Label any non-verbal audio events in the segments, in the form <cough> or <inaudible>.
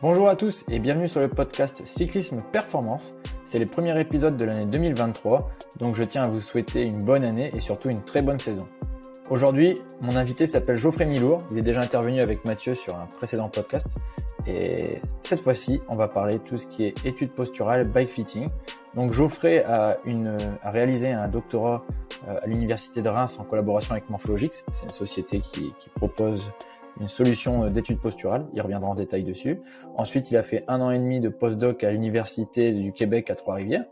Bonjour à tous et bienvenue sur le podcast Cyclisme Performance. C'est le premier épisode de l'année 2023, donc je tiens à vous souhaiter une bonne année et surtout une très bonne saison. Aujourd'hui, mon invité s'appelle Geoffrey Milour, il est déjà intervenu avec Mathieu sur un précédent podcast et cette fois-ci, on va parler tout ce qui est études posturales, bike fitting. Donc Geoffrey a, réalisé un doctorat euh, à l'université de Reims en collaboration avec Morphologix, c'est une société qui propose une solution euh, d'études posturales. Il reviendra en détail dessus. Ensuite, il a fait un an et demi de postdoc à l'université du Québec à Trois-Rivières.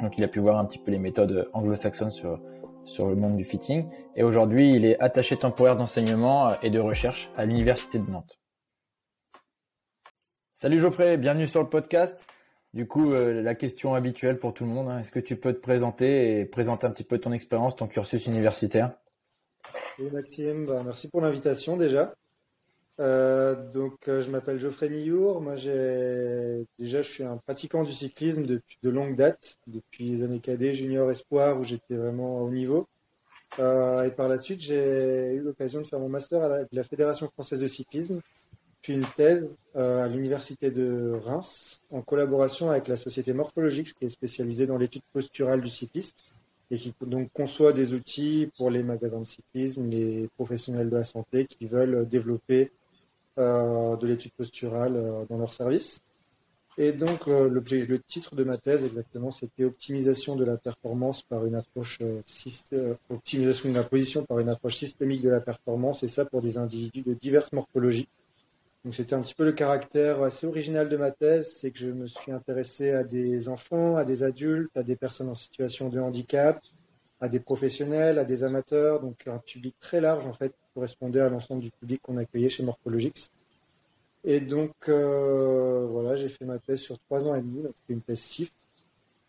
Donc, il a pu voir un petit peu les méthodes anglo-saxonnes sur le monde du fitting. Et aujourd'hui, il est attaché temporaire d'enseignement euh, et de recherche à l'université de Nantes. Salut Geoffrey, bienvenue sur le podcast. Du coup, euh, la question habituelle pour tout le monde, hein, est-ce que tu peux te présenter et présenter un petit peu ton expérience, ton cursus universitaire? Maxime, bah, merci pour l'invitation déjà. Euh, donc, euh, je m'appelle Geoffrey Millour. Moi, j'ai déjà, je suis un pratiquant du cyclisme depuis de longue date, depuis les années cadets, junior, espoir, où j'étais vraiment au niveau. Euh, et par la suite, j'ai eu l'occasion de faire mon master à la, Fédération française de cyclisme, puis une thèse à l'université de Reims, en collaboration avec la société Morphologix, qui est spécialisée dans l'étude posturale du cycliste et qui donc conçoit des outils pour les magasins de cyclisme, les professionnels de la santé qui veulent développer euh, de l'étude posturale euh, dans leur service. Et donc euh, l'objet, le titre de ma thèse exactement, c'était optimisation de la performance par une approche optimisation de la position par une approche systémique de la performance, et ça pour des individus de diverses morphologies. Donc c'était un petit peu le caractère assez original de ma thèse, c'est que je me suis intéressé à des enfants, à des adultes, à des personnes en situation de handicap, à des professionnels, à des amateurs, donc un public très large en fait qui correspondait à l'ensemble du public qu'on accueillait chez Morphologix. Et donc euh, voilà, j'ai fait ma thèse sur trois ans et demi, donc une thèse CIF.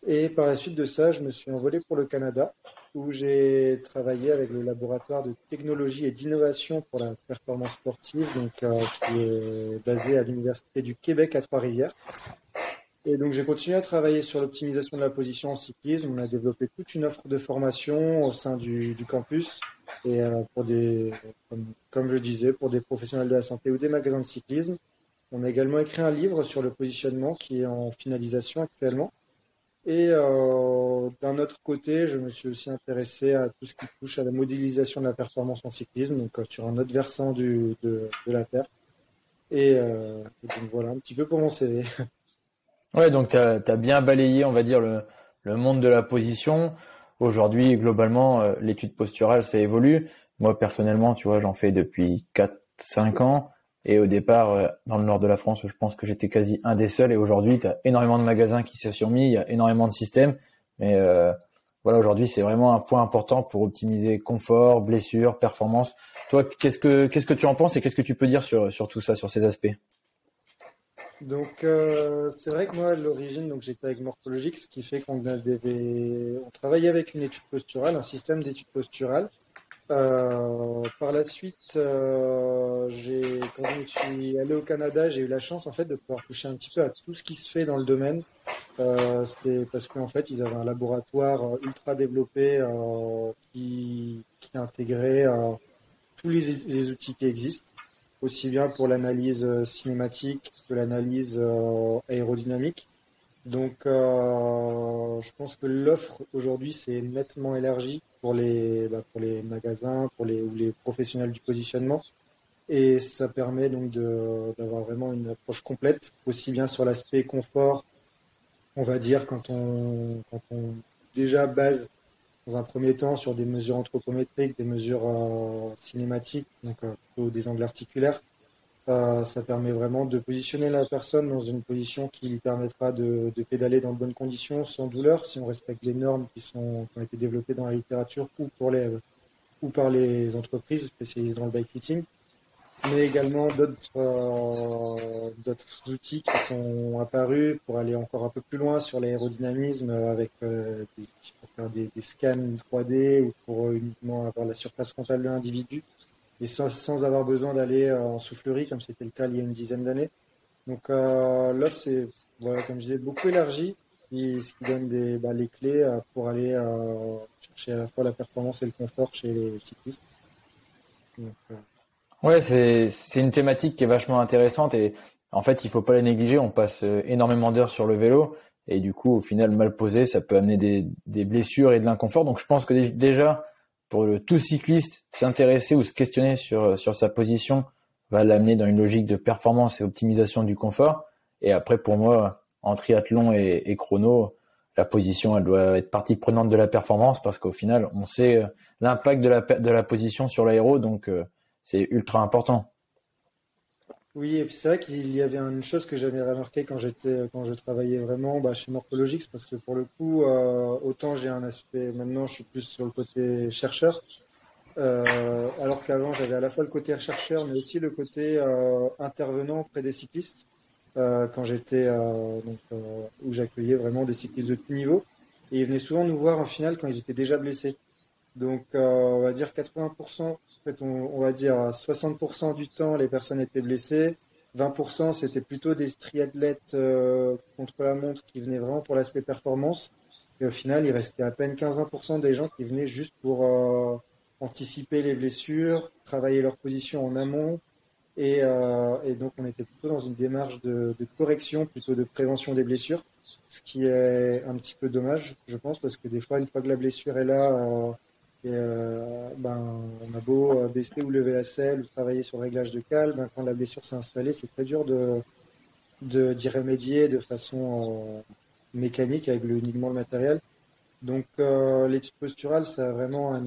Et par la suite de ça, je me suis envolé pour le Canada, où j'ai travaillé avec le laboratoire de technologie et d'innovation pour la performance sportive, donc euh, qui est basé à l'université du Québec à Trois-Rivières. Et donc j'ai continué à travailler sur l'optimisation de la position en cyclisme. On a développé toute une offre de formation au sein du, campus et euh, pour des, comme, je disais, pour des professionnels de la santé ou des magasins de cyclisme. On a également écrit un livre sur le positionnement qui est en finalisation actuellement. Et euh, d'un autre côté, je me suis aussi intéressé à tout ce qui touche à la modélisation de la performance en cyclisme, donc euh, sur un autre versant de, de la Terre. Et, euh, et, donc voilà un petit peu pour mon CV. <laughs> Ouais, donc tu as, bien balayé, on va dire, le, le monde de la position. Aujourd'hui, globalement, l'étude posturale, ça évolue. Moi, personnellement, tu vois, j'en fais depuis 4-5 ans. Et au départ, euh, dans le nord de la France, je pense que j'étais quasi un des seuls. Et aujourd'hui, tu as énormément de magasins qui se sont mis, il y a énormément de systèmes. Mais euh, voilà, aujourd'hui, c'est vraiment un point important pour optimiser confort, blessure, performance. Toi, qu'est-ce que qu'est-ce que tu en penses et qu'est-ce que tu peux dire sur sur tout ça, sur ces aspects? Donc, euh, c'est vrai que moi, à l'origine, donc j'étais avec Morphologix, ce qui fait qu'on avait, on travaillait avec une étude posturale, un système d'étude posturale. Euh, par la suite, euh, quand je suis allé au Canada, j'ai eu la chance en fait de pouvoir toucher un petit peu à tout ce qui se fait dans le domaine. Euh, c'était parce qu'en fait, ils avaient un laboratoire ultra développé qui, intégrait tous les, les, outils qui existent, aussi bien pour l'analyse cinématique que l'analyse aérodynamique. Donc, je pense que l'offre aujourd'hui s'est nettement élargie pour les, bah, pour les magasins, pour les, ou les professionnels du positionnement. Et ça permet donc d'avoir vraiment une approche complète, aussi bien sur l'aspect confort, on va dire, quand on, quand on déjà base dans un premier temps sur des mesures anthropométriques, des mesures euh, cinématiques, donc euh, des angles articulaires, ça permet vraiment de positionner la personne dans une position qui lui permettra de, pédaler dans de bonnes conditions, sans douleur, si on respecte les normes qui, sont, ont été développées dans la littérature ou, par les entreprises spécialisées dans le bike fitting, mais également d'autres euh, outils qui sont apparus pour aller encore un peu plus loin sur l'aérodynamisme avec euh, des outils pour faire des, des, scans 3D ou pour uniquement avoir la surface frontale de l'individu et sans, avoir besoin d'aller euh, en soufflerie comme c'était le cas il y a une dizaine d'années. Donc euh, l'offre, c'est, voilà, comme je disais, beaucoup élargi, et ce qui donne bah, les clés euh, pour aller euh, chercher à la fois la performance et le confort chez les cyclistes. Donc. Ouais, c'est, une thématique qui est vachement intéressante et En fait, il faut pas les négliger. On passe énormément d'heures sur le vélo et du coup, au final, mal posé, ça peut amener des blessures et de l'inconfort. Donc, je pense que déjà, pour le tout cycliste, s'intéresser ou se questionner sur, sur sa position va l'amener dans une logique de performance et optimisation du confort. Et après, pour moi, en triathlon et, et chrono, la position, elle doit être partie prenante de la performance parce qu'au final, on sait euh, l'impact de la, de la position sur l'aéro, donc euh, c'est ultra important. Oui, et puis c'est vrai qu'il y avait une chose que j'avais remarqué quand j'étais, quand je travaillais vraiment bah, chez Morphologix, parce que pour le coup, euh, autant j'ai un aspect, maintenant je suis plus sur le côté chercheur, euh, alors qu'avant j'avais à la fois le côté chercheur, mais aussi le côté euh, intervenant près des cyclistes, quand j'étais donc où j'accueillais vraiment des cyclistes de tout niveau, et ils venaient souvent nous voir en finale quand ils étaient déjà blessés. Donc on va dire 80% fait, on, va dire à 60% du temps, les personnes étaient blessées. 20% c'était plutôt des triathlètes euh, contre la montre qui venaient vraiment pour l'aspect performance. Et au final, il restait à peine 15-20% des gens qui venaient juste pour euh, anticiper les blessures, travailler leur position en amont. Et, euh, et, donc, on était plutôt dans une démarche de, de, correction plutôt de prévention des blessures, ce qui est un petit peu dommage, je pense, parce que des fois, une fois que la blessure est là, euh, ben, on a beau euh, baisser ou lever la selle ou travailler sur le réglage de cale, ben, quand la blessure s'est installée, c'est très dur de d'y remédier de façon euh, mécanique avec uniquement le matériel. Donc l'étude posturale, ça a vraiment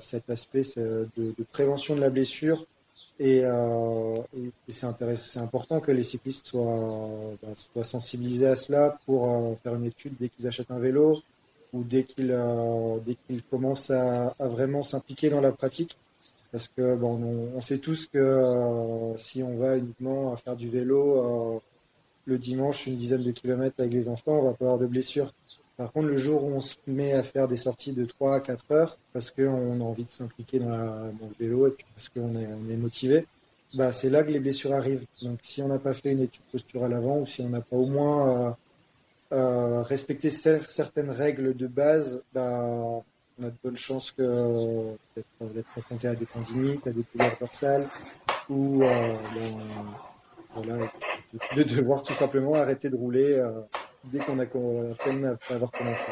cet aspect de, prévention de la blessure et, c'est important que les cyclistes soient, ben, soient sensibilisés à cela pour faire une étude dès qu'ils achètent un vélo, ou dès qu'il euh, dès qu'il commence à, vraiment s'impliquer dans la pratique. Parce que bon, on, sait tous que euh, si on va uniquement faire du vélo euh, le dimanche une dizaine de kilomètres avec les enfants, on va pas avoir de blessures. Par contre, le jour où on se met à faire des sorties de 3 à 4 heures, parce qu'on a envie de s'impliquer dans, le vélo et puis parce qu'on est, on est motivé, bah, c'est là que les blessures arrivent. Donc, si on n'a pas fait une étude posturale avant ou si on n'a pas au moins euh, respecter certaines règles de base, bah, on a de bonnes chances d'être confronté à des tendinites, à des douleurs dorsales, ou euh, voilà, de devoir tout simplement arrêter de rouler euh, dès qu'on a à peine après avoir commencé.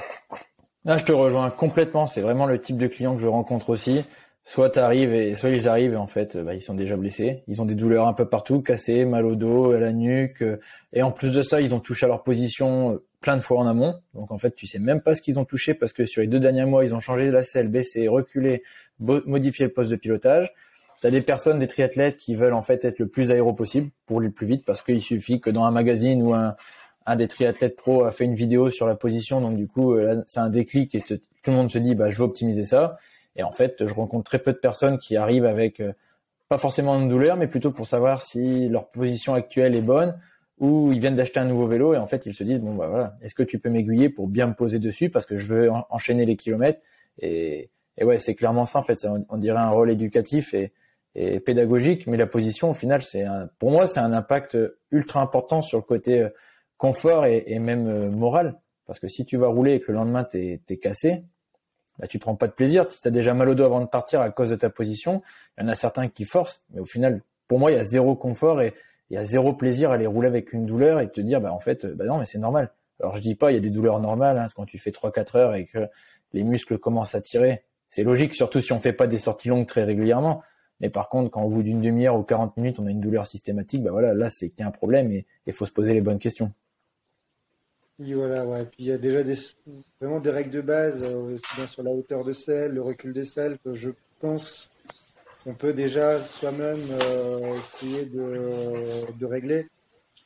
Là, je te rejoins complètement. C'est vraiment le type de client que je rencontre aussi soit t'arrives et soit ils arrivent et en fait bah, ils sont déjà blessés, ils ont des douleurs un peu partout, cassés, mal au dos, à la nuque et en plus de ça ils ont touché à leur position plein de fois en amont. Donc en fait tu sais même pas ce qu'ils ont touché parce que sur les deux derniers mois ils ont changé de la selle, baissé, reculé, modifié le poste de pilotage. T'as des personnes, des triathlètes qui veulent en fait être le plus aéro possible pour aller plus vite parce qu'il suffit que dans un magazine ou un, un des triathlètes pro a fait une vidéo sur la position donc du coup euh, c'est un déclic et tout le monde se dit bah je veux optimiser ça et en fait, je rencontre très peu de personnes qui arrivent avec euh, pas forcément une douleur, mais plutôt pour savoir si leur position actuelle est bonne ou ils viennent d'acheter un nouveau vélo et en fait ils se disent bon bah voilà, est-ce que tu peux m'aiguiller pour bien me poser dessus parce que je veux enchaîner les kilomètres? Et, et ouais c'est clairement ça en fait, on, dirait un rôle éducatif et, et pédagogique, mais la position au final c'est pour moi c'est un impact ultra important sur le côté euh, confort et, et même euh, moral. Parce que si tu vas rouler et que le lendemain t'es es cassé, bah, tu prends pas de plaisir. Si tu as déjà mal au dos avant de partir à cause de ta position, il y en a certains qui forcent, mais au final, pour moi, il y a zéro confort et il y a zéro plaisir à aller rouler avec une douleur et te dire, bah en fait, bah non, mais c'est normal. Alors je dis pas, il y a des douleurs normales hein, quand tu fais 3-4 heures et que les muscles commencent à tirer. C'est logique, surtout si on fait pas des sorties longues très régulièrement. Mais par contre, quand au bout d'une demi-heure ou 40 minutes, on a une douleur systématique, bah voilà, là c'est qu'il y a un problème et il faut se poser les bonnes questions. Oui, voilà, ouais. Puis il y a déjà vraiment des règles de base, euh, aussi bien sur la hauteur de selle, le recul des selles, que je pense qu'on peut déjà soi-même euh, essayer de, régler.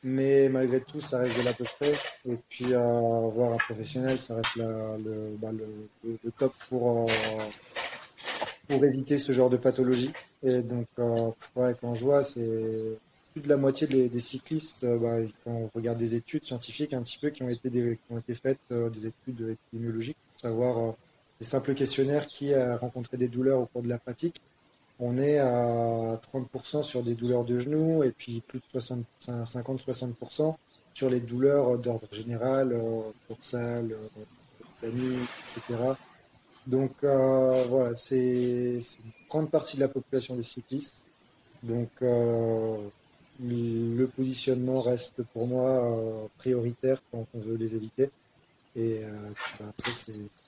Mais malgré tout, ça reste de l'à peu près. Et puis, euh, voir un professionnel, ça reste bah, le, top pour, euh, pour éviter ce genre de pathologie. Et donc, euh, ouais, quand je vois, c'est plus de la moitié des, cyclistes, bah, quand on regarde des études scientifiques un petit peu qui ont été, faites, des études épidémiologiques, pour savoir des simples questionnaires qui a rencontré des douleurs au cours de la pratique, on est à 30% sur des douleurs de genoux et puis plus de 50-60% sur les douleurs d'ordre général, dorsal, nuque, etc. Donc voilà, c'est une grande partie de la population des cyclistes. Donc le positionnement reste pour moi prioritaire quand on veut les éviter. Et bah, après,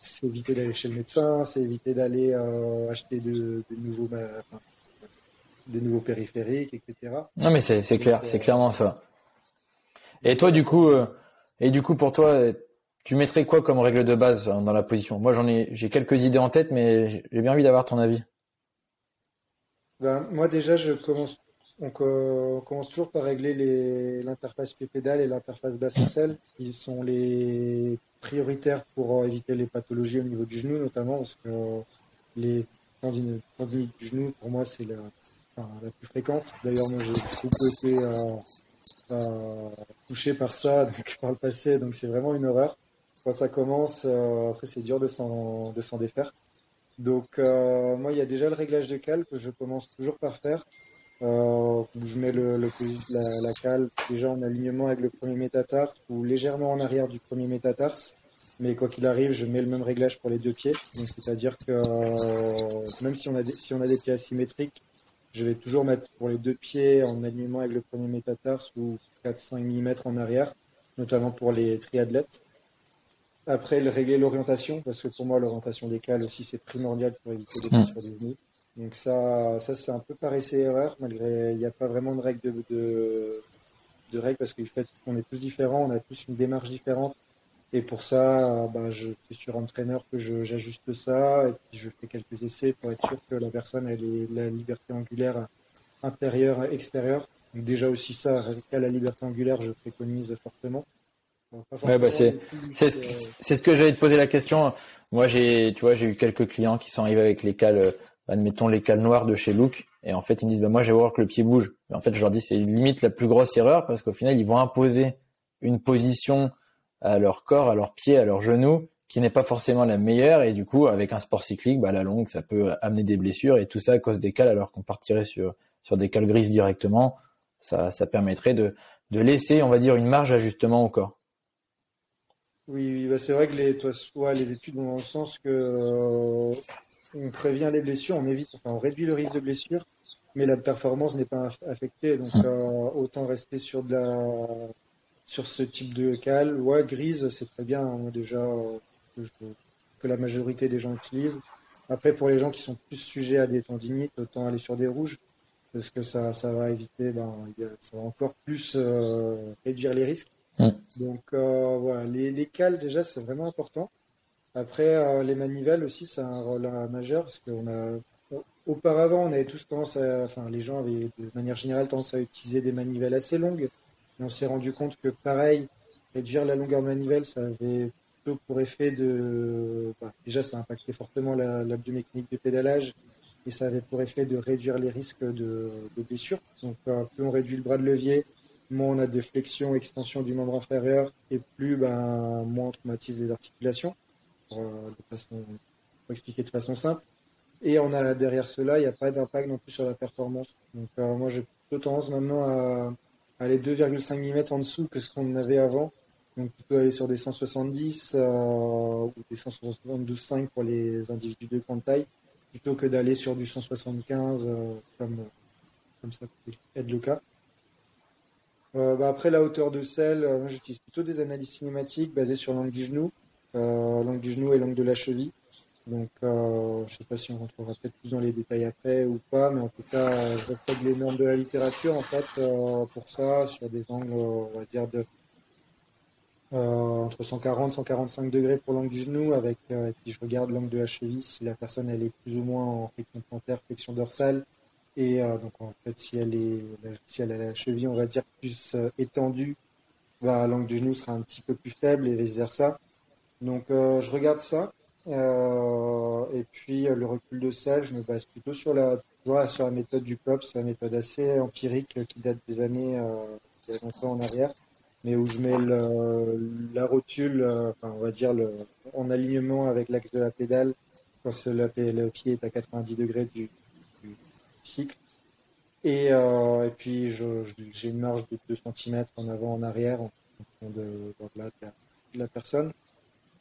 c'est éviter d'aller chez le médecin, c'est éviter d'aller acheter de, nouveaux, bah, des nouveaux périphériques, etc. Non, mais c'est clair, c'est clairement ça. Et toi, du coup, et du coup, pour toi, tu mettrais quoi comme règle de base dans la position? Moi, j'en ai, j'ai quelques idées en tête, mais j'ai bien envie d'avoir ton avis. Ben, moi, déjà, je commence, on, commence toujours par régler l'interface pied-pédale et l'interface bassin-selle, qui sont les prioritaires pour éviter les pathologies au niveau du genou, notamment parce que les tendinites du genou, pour moi, c'est la, plus fréquente. D'ailleurs, moi, j'ai beaucoup été euh, euh, touché par ça <laughs> donc, par le passé, donc c'est vraiment une horreur quand ça commence, euh, après c'est dur de s'en, défaire. Donc euh, moi il y a déjà le réglage de cale que je commence toujours par faire. Euh, où je mets le, le la, la, cale déjà en alignement avec le premier métatarse ou légèrement en arrière du premier métatarse. Mais quoi qu'il arrive, je mets le même réglage pour les deux pieds. Donc c'est-à-dire que euh, même si on a des, si on a des pieds asymétriques, je vais toujours mettre pour les deux pieds en alignement avec le premier métatarse ou 4-5 mm en arrière, notamment pour les triathlètes. Après, le régler l'orientation, parce que pour moi, l'orientation des cales aussi, c'est primordial pour éviter des blessures mm. Donc ça, ça c'est un peu par essai erreur, malgré il n'y a pas vraiment de règle de, de, de règles parce qu'en fait, on est tous différents, on a tous une démarche différente. Et pour ça, bah, je suis sur entraîneur que j'ajuste ça et puis je fais quelques essais pour être sûr que la personne ait la liberté angulaire intérieure extérieure. Donc déjà aussi ça, à la liberté angulaire, je préconise fortement. Ouais, bah c'est c'est ce, ce, que j'allais te poser la question. Moi, j'ai tu vois, j'ai eu quelques clients qui sont arrivés avec les cales, euh, admettons les cales noires de chez Look, et en fait ils me disent bah moi j'ai voir que le pied bouge. en fait, je leur dis c'est limite la plus grosse erreur parce qu'au final ils vont imposer une position à leur corps, à leurs pieds, à leurs genoux qui n'est pas forcément la meilleure et du coup avec un sport cyclique, bah la longue ça peut amener des blessures et tout ça à cause des cales alors qu'on partirait sur sur des cales grises directement, ça ça permettrait de de laisser on va dire une marge d'ajustement au corps. Oui, bah c'est vrai que les, toi, les études dans le sens que euh, on prévient les blessures, on évite, enfin, on réduit le risque de blessure, mais la performance n'est pas affectée. Donc, euh, autant rester sur de la, sur ce type de cale. Ouais, grise, c'est très bien, hein, déjà, euh, que, la majorité des gens utilisent. Après, pour les gens qui sont plus sujets à des tendinites, autant aller sur des rouges, parce que ça, ça va éviter, ben, ça va encore plus réduire les risques. Mm. Donc euh, voilà, les, les, cales déjà c'est vraiment important. Après euh, les manivelles aussi c'est un rôle majeur parce qu'on a auparavant on avait tous tendance à, enfin les gens avaient de manière générale tendance à utiliser des manivelles assez longues. Et on s'est rendu compte que pareil réduire la longueur de manivelle ça avait plutôt pour effet de bah, déjà ça impactait fortement la, la biomécanique du pédalage et ça avait pour effet de réduire les risques de, blessures. Donc euh, plus on réduit le bras de levier moins on a des flexions, extensions du membre inférieur, et plus ben, moins on traumatise les articulations, pour, euh, façon, pour expliquer de façon simple. Et on a derrière cela, il n'y a pas d'impact non plus sur la performance. Donc euh, moi j'ai plutôt tendance maintenant à, aller 2,5 mm en dessous que ce qu'on avait avant. Donc plutôt aller sur des 170 euh, ou des 172,5 pour les individus de grande taille, plutôt que d'aller sur du 175 comme, comme ça peut être le cas. Après la hauteur de selle, j'utilise plutôt des analyses cinématiques basées sur l'angle du genou, l'angle du genou et l'angle de la cheville. Donc euh, je sais pas si on rentrera peut-être plus dans les détails après ou pas, mais en tout cas je respecte les normes de la littérature en fait pour ça sur des angles on va dire de entre 140 145 degrés pour l'angle du genou avec et puis je regarde l'angle de la cheville si la personne elle est plus ou moins en flexion plantaire, flexion dorsale et euh, donc en fait, si elle est, si elle a la cheville, on va dire plus euh, étendue, bah, l'angle du genou sera un petit peu plus faible et vice versa. Donc euh, je regarde ça. et puis le recul de selle, je me base plutôt sur la, sur la méthode du COPS, la méthode assez empirique qui date des années longtemps en arrière, mais où je mets la rotule, enfin, on va dire en alignement avec l'axe de la pédale quand le, le pied est à 90 degrés du, cycle. Et, euh, puis j'ai une marge de 2 cm en avant, en arrière, en fonction de, la, personne.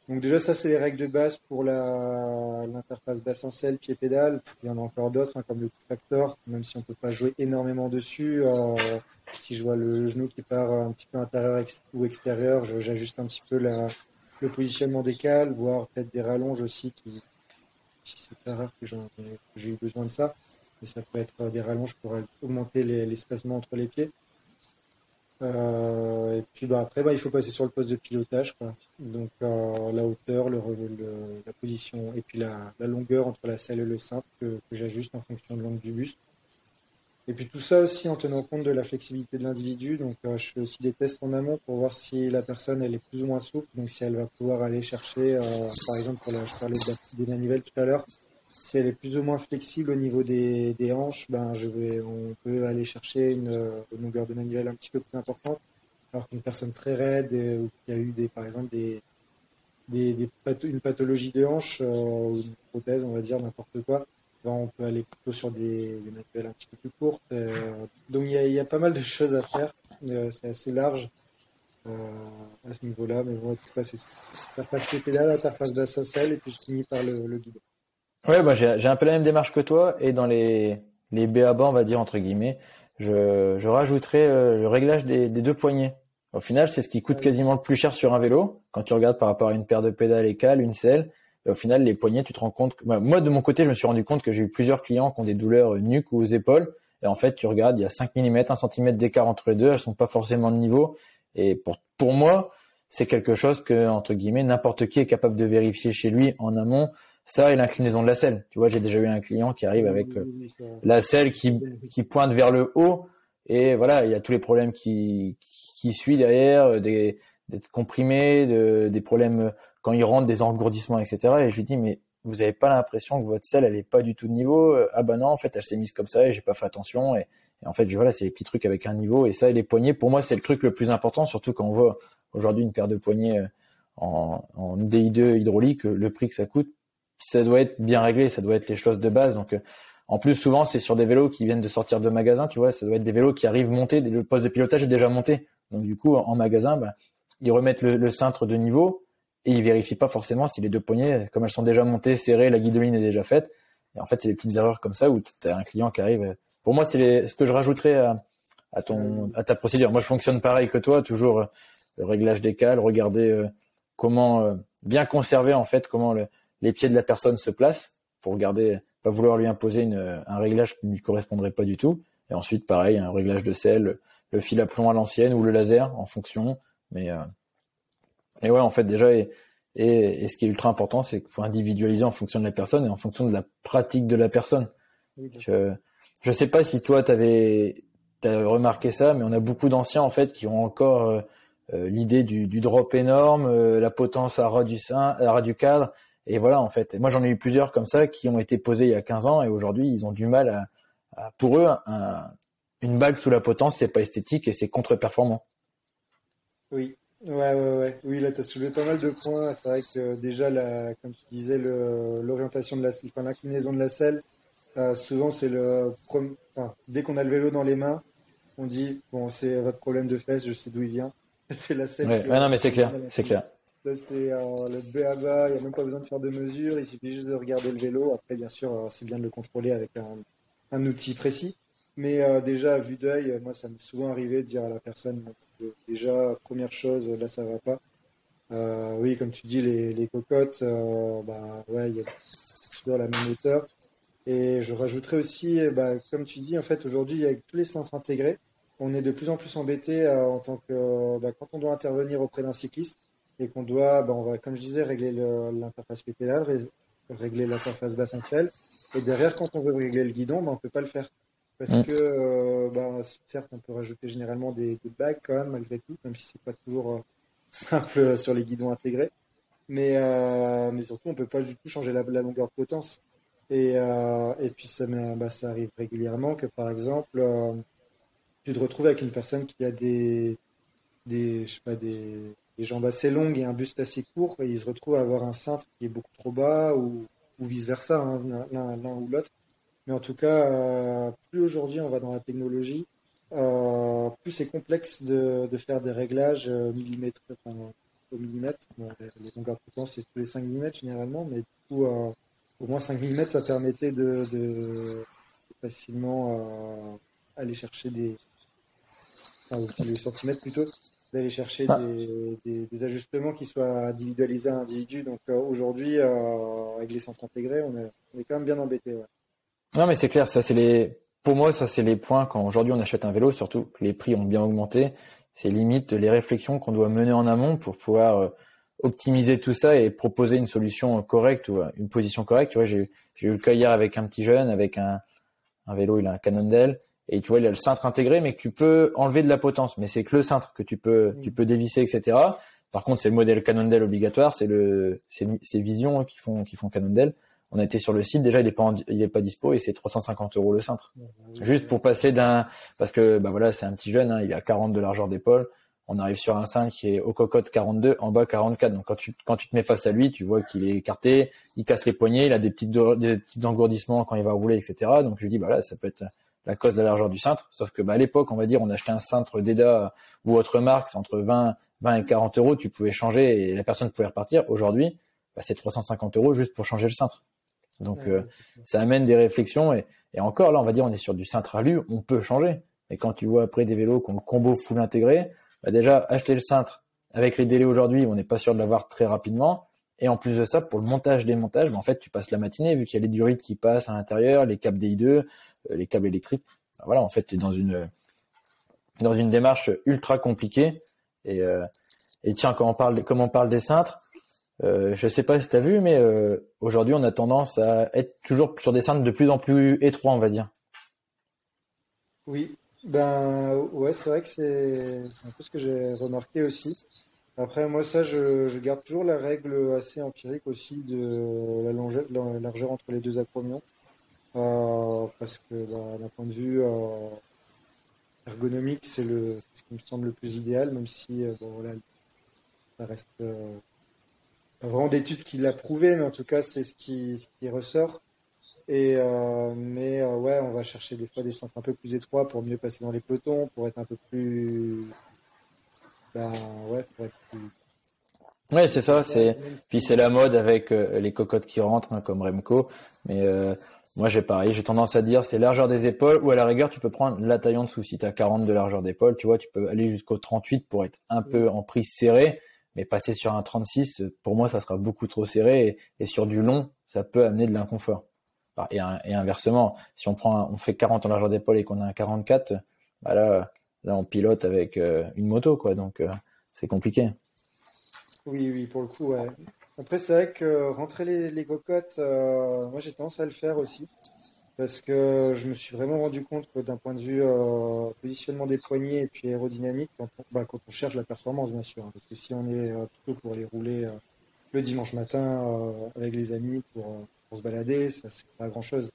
Donc déjà ça c'est les règles de base pour l'interface bassin-selle, pied-pédale. Il y en a encore d'autres, hein, comme le factor, même si on peut pas jouer énormément dessus. Euh, si je vois le genou qui part un petit peu intérieur ou extérieur, j'ajuste un petit peu la, le positionnement des cales, voire peut-être des rallonges aussi, qui, si c'est rare que j'ai eu besoin de ça, mais ça peut être des rallonges pour augmenter l'espacement entre les pieds. Euh, et puis bah, après, bah, il faut passer sur le poste de pilotage. Quoi. Donc euh, la hauteur, le, la position et puis la, longueur entre la selle et le cintre que, j'ajuste en fonction de l'angle du buste. Et puis tout ça aussi en tenant compte de la flexibilité de l'individu. Donc euh, je fais aussi des tests en amont pour voir si la personne elle est plus ou moins souple. Donc si elle va pouvoir aller chercher, par exemple, pour je parlais des manivelles tout à l'heure, si elle est plus ou moins flexible au niveau des, des hanches, ben on peut aller chercher une, une, longueur de manivelle un petit peu plus importante. Alors qu'une personne très raide euh, ou qui a eu des, par exemple des, une pathologie de hanche ou une prothèse, on va dire n'importe quoi, on peut aller plutôt sur des, des manuels un petit peu plus courtes. Euh, donc il y, a, pas mal de choses à faire. Euh, c'est assez large euh, à ce niveau-là. Mais bon, en tout cas, c'est interface pédale, interface basse à selle, et puis je finis par le, guide. Ouais, bah, j'ai un peu la même démarche que toi. Et dans les, les BABA, on va dire, entre guillemets, je, je rajouterai le réglage des, des deux poignets. Au final, c'est ce qui coûte quasiment le plus cher sur un vélo. Quand tu regardes par rapport à une paire de pédales et cales, une selle, au final, les poignets, tu te rends compte que, bah, moi, de mon côté, je me suis rendu compte que j'ai eu plusieurs clients qui ont des douleurs nuque ou aux épaules. Et en fait, tu regardes, il y a 5 mm, 1 cm d'écart entre les deux. Elles sont pas forcément de niveau. Et pour, pour moi, c'est quelque chose que, entre guillemets, n'importe qui est capable de vérifier chez lui en amont. Ça et l'inclinaison de la selle. Tu vois, j'ai déjà eu un client qui arrive avec euh, la selle qui, qui pointe vers le haut. Et voilà, il y a tous les problèmes qui, qui suivent derrière, euh, des, d'être comprimé, de, des problèmes quand il rentre, des engourdissements, etc. Et je lui dis, mais vous avez pas l'impression que votre selle, elle est pas du tout de niveau Ah bah non, en fait, elle s'est mise comme ça et j'ai pas fait attention. Et, en fait, voilà, c'est les petits trucs avec un niveau. Et ça, et les poignets, pour moi, c'est le truc le plus important, surtout quand on voit aujourd'hui une paire de poignets euh, en, en DI2 hydraulique, le prix que ça coûte, ça doit être bien réglé, ça doit être les choses de base. Donc, euh, en plus, souvent, c'est sur des vélos qui viennent de sortir de magasin, tu vois, ça doit être des vélos qui arrivent montés, le poste de pilotage est déjà monté. Donc, du coup, en magasin, bah, ils remettent le, cintre de niveau, et ils vérifient pas forcément si les deux poignées, comme elles sont déjà montées, serrées, la guidoline est déjà faite. Et en fait, c'est des petites erreurs comme ça où tu as un client qui arrive. Pour moi, c'est ce que je rajouterais à, ta procédure. Moi, je fonctionne pareil que toi, toujours euh, le réglage des cales, regarder euh, comment euh, bien conserver en fait comment le, les pieds de la personne se placent pour regarder, pas vouloir lui imposer une, un réglage qui ne lui correspondrait pas du tout. Et ensuite, pareil, un réglage de sel, le fil à plomb à l'ancienne ou le laser en fonction. Mais et ouais, en fait, déjà, et, et, ce qui est ultra important, c'est qu'il faut individualiser en fonction de la personne et en fonction de la pratique de la personne. je, je sais pas si toi, tu avais as remarqué ça, mais on a beaucoup d'anciens, en fait, qui ont encore euh, euh, l'idée du, du, drop énorme, euh, la potence à ras du sein, à ras du cadre. Et voilà, en fait. Et moi, j'en ai eu plusieurs comme ça qui ont été posés il y a 15 ans et aujourd'hui, ils ont du mal à, à pour eux, un, une bague sous la potence, c'est pas esthétique et c'est contre-performant. Oui, Ouais, ouais, ouais. Oui, là, tu as soulevé pas mal de points. C'est vrai que déjà, la, comme tu disais, l'orientation de la selle, enfin, l'inclinaison de la selle, euh, souvent, c'est le enfin, dès qu'on a le vélo dans les mains, on dit, bon, c'est votre problème de fesses, je sais d'où il vient. <laughs> c'est la selle. Ouais, ouais non, mais c'est clair, c'est clair. Là, c'est euh, le B à bas, il n'y a même pas besoin de faire de mesures, il suffit juste de regarder le vélo. Après, bien sûr, euh, c'est bien de le contrôler avec un, outil précis. Mais euh, déjà, à vue d'œil, moi, ça m'est souvent arrivé de dire à la personne, déjà, première chose, là, ça va pas. Euh, oui, comme tu dis, les, cocottes, euh, bah, il y a sur la même hauteur. Et je rajouterais aussi, bah, comme tu dis, en fait, aujourd'hui, avec tous les centres intégrés, on est de plus en plus embêté en tant que, bah, quand on doit intervenir auprès d'un cycliste et qu'on doit, bah, on va, comme je disais, régler l'interface pédale, régler l'interface basse actuelle. Et derrière, quand on veut régler le guidon, bah, on peut pas le faire parce mm. que, euh, bah, certes, on peut rajouter généralement des, des, bagues quand même, malgré tout, même si c'est pas toujours euh, <laughs> simple sur les guidons intégrés. Mais, euh, mais surtout, on peut pas du tout changer la, la longueur de potence. Et, et puis, ça, bah, ça arrive régulièrement que, par exemple, tu te retrouves avec une personne qui a des, des, je sais pas, des, des jambes assez longues et un buste assez court, et il se retrouve à avoir un cintre qui est beaucoup trop bas, ou, ou vice versa, hein, l'un ou l'autre. Mais en tout cas, euh, plus aujourd'hui on va dans la technologie, euh, plus c'est complexe de, de, faire des réglages euh, millimètres, au millimètre. Bon, les longueurs de c'est tous les 5 mm généralement, mais du coup, au moins 5 mm, ça permettait de, facilement aller chercher des, enfin, le centimètre plutôt, d'aller chercher ah. des, des, ajustements qui soient individualisés à l'individu. Donc aujourd'hui, avec les centres intégrés, on est, on est quand même bien embêté. Ouais. Non, mais c'est clair, ça c'est les. Pour moi, ça c'est les points quand aujourd'hui on achète un vélo, surtout que les prix ont bien augmenté. C'est limite les réflexions qu'on doit mener en amont pour pouvoir optimiser tout ça et proposer une solution correcte ou une position correcte. Tu vois, j'ai eu le cas hier avec un petit jeune, avec un, un vélo, il a un Cannondale, et tu vois, il a le cintre intégré, mais que tu peux enlever de la potence. Mais c'est que le cintre que tu peux, tu peux dévisser, etc. Par contre, c'est le modèle Cannondale obligatoire, c'est le, c'est Vision qui font, qui font Cannondale. On a été sur le site, déjà, il est pas, il est pas dispo et c'est 350 euros le cintre. Juste pour passer d'un, parce que, bah voilà, c'est un petit jeune, hein, il a 40 de largeur d'épaule on arrive sur un 5 qui est au cocotte 42, en bas 44. Donc quand tu, quand tu te mets face à lui, tu vois qu'il est écarté, il casse les poignets, il a des petites, des petits engourdissements quand il va rouler, etc. Donc je lui dis, bah là, ça peut être la cause de la largeur du cintre. Sauf que bah, à l'époque, on va dire, on achetait un cintre d'EDA ou autre marque, c'est entre 20, 20 et 40 euros, tu pouvais changer et la personne pouvait repartir. Aujourd'hui, bah, c'est 350 euros juste pour changer le cintre. Donc euh, ça amène des réflexions et, et encore là, on va dire, on est sur du cintre alu, on peut changer. Et quand tu vois après des vélos qui ont le combo full intégré, bah, déjà, acheter le cintre avec les délais aujourd'hui, on n'est pas sûr de l'avoir très rapidement. Et en plus de ça, pour le montage démontage, bah, en fait, tu passes la matinée vu qu'il y a les durites qui passent à l'intérieur, les câbles DI2, euh, les câbles électriques. Voilà, en fait, tu es dans une dans une démarche ultra compliquée. Et, euh, et tiens, quand on parle, comme on parle des cintres, euh, je sais pas si tu as vu, mais euh, aujourd'hui, on a tendance à être toujours sur des cintres de plus en plus étroits, on va dire. Oui, ben ouais, c'est vrai que c'est un peu ce que j'ai remarqué aussi. Après, moi, ça, je, garde toujours la règle assez empirique aussi de la, la largeur entre les deux acromions. Euh, parce que bah, d'un point de vue euh, ergonomique, c'est le ce qui me semble le plus idéal, même si euh, bon, voilà, ça reste vraiment d'études qui l'a prouvé, mais en tout cas, c'est ce qui, ce qui ressort. Et mais ouais, on va chercher des fois des centres un peu plus étroits pour mieux passer dans les pelotons, pour être un peu plus. Ben, ouais, pour être plus. Ouais, c'est ça. C'est puis c'est la mode avec euh, les cocottes qui rentrent hein, comme Remco. Mais moi j'ai pareil, j'ai tendance à dire c'est largeur des épaules ou à la rigueur tu peux prendre la taille en dessous. Si tu as 40 de largeur d'épaule, tu vois, tu peux aller jusqu'au 38 pour être un peu en prise serrée. Mais passer sur un 36, pour moi, ça sera beaucoup trop serré et sur du long, ça peut amener de l'inconfort. Et, inversement, si on prend, on fait 40 en largeur d'épaule et qu'on a un 44, bah là, là, on pilote avec euh, une moto, quoi. Donc, euh, c'est compliqué. Oui, oui, pour le coup, ouais. Après, c'est vrai que rentrer les, les cocottes, euh, moi, j'ai tendance à le faire aussi. Parce que je me suis vraiment rendu compte que d'un point de vue positionnement des poignets et puis aérodynamique, quand on, bah, quand on cherche la performance, bien sûr. Parce que si on est plutôt pour aller rouler le dimanche matin avec les amis pour se balader, ça c'est pas grand chose.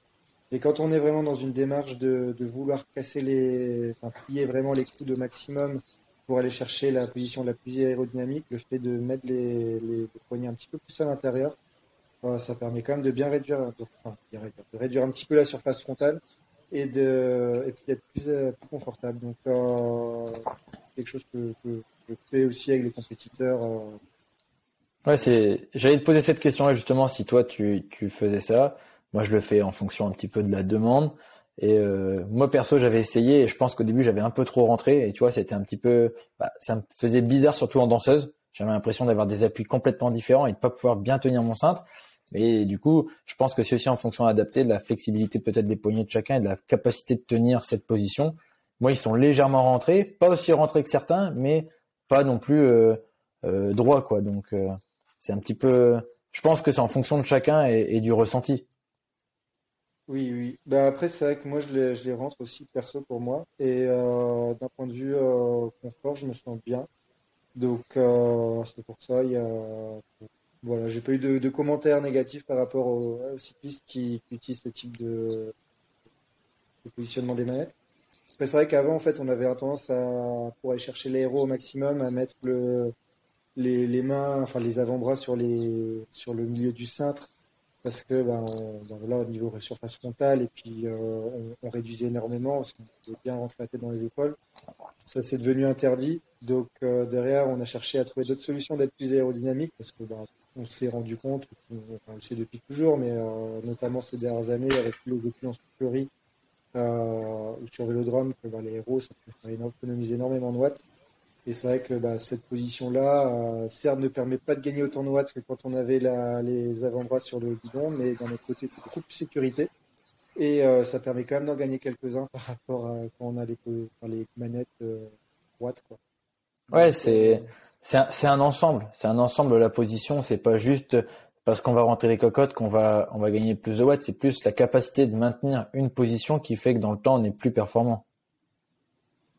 Et quand on est vraiment dans une démarche de, vouloir casser les, enfin, plier vraiment les coups de maximum pour aller chercher la position la plus aérodynamique, le fait de mettre les, poignets un petit peu plus à l'intérieur, euh, ça permet quand même de bien réduire, de, réduire un petit peu la surface frontale et de et puis d'être plus, euh, plus, confortable. Donc euh, quelque chose que, je fais aussi avec les compétiteurs Ouais, c'est. J'allais te poser cette question-là justement si toi tu, tu faisais ça. Moi, je le fais en fonction un petit peu de la demande. Et euh, moi perso, j'avais essayé et je pense qu'au début j'avais un peu trop rentré et tu vois, c'était un petit peu, bah, ça me faisait bizarre surtout en danseuse. J'avais l'impression d'avoir des appuis complètement différents et de pas pouvoir bien tenir mon cintre. Mais du coup, je pense que c'est aussi en fonction adaptée de la flexibilité peut-être des poignets de chacun et de la capacité de tenir cette position. Moi, ils sont légèrement rentrés, pas aussi rentrés que certains, mais pas non plus euh, euh, droit quoi. Donc euh, c'est un petit peu. Je pense que c'est en fonction de chacun et, du ressenti. Oui, oui. Ben après, c'est vrai que moi, je les, rentre aussi perso pour moi. Et euh, d'un point de vue euh, confort, je me sens bien. Donc, euh, c'est pour ça. Il y a, voilà, j'ai pas eu de, commentaires négatifs par rapport aux, cyclistes qui, utilisent ce type de, de positionnement des manettes. Après, c'est vrai qu'avant, en fait, on avait tendance à, pour aller chercher l'aéro au maximum, à mettre le, les, les, mains, enfin les avant-bras sur, les, sur le milieu du cintre, parce que ben, là, au niveau surface frontale, et puis euh, on, réduisait énormément, parce qu'on pouvait bien rentrer la tête dans les épaules. Ça, c'est devenu interdit. Donc euh, derrière, on a cherché à trouver d'autres solutions d'être plus aérodynamique, parce que ben, on s'est rendu compte, on, le sait depuis toujours, mais euh, notamment ces dernières années avec l'eau de en ou sur vélodrome que bah, les héros, ça peut économiser énormément de watts. Et c'est vrai que bah, cette position-là, euh, certes, ne permet pas de gagner autant de watts que quand on avait la, les avant-bras sur le guidon, mais d'un autre côté, c'est beaucoup plus sécurité. Et euh, ça permet quand même d'en gagner quelques-uns par rapport à quand on a les, les manettes euh, watts. Quoi. Ouais, c'est un, un, ensemble. C'est un ensemble la position. C'est pas juste parce qu'on va rentrer les cocottes qu'on va on va gagner plus de watts. C'est plus la capacité de maintenir une position qui fait que dans le temps on est plus performant.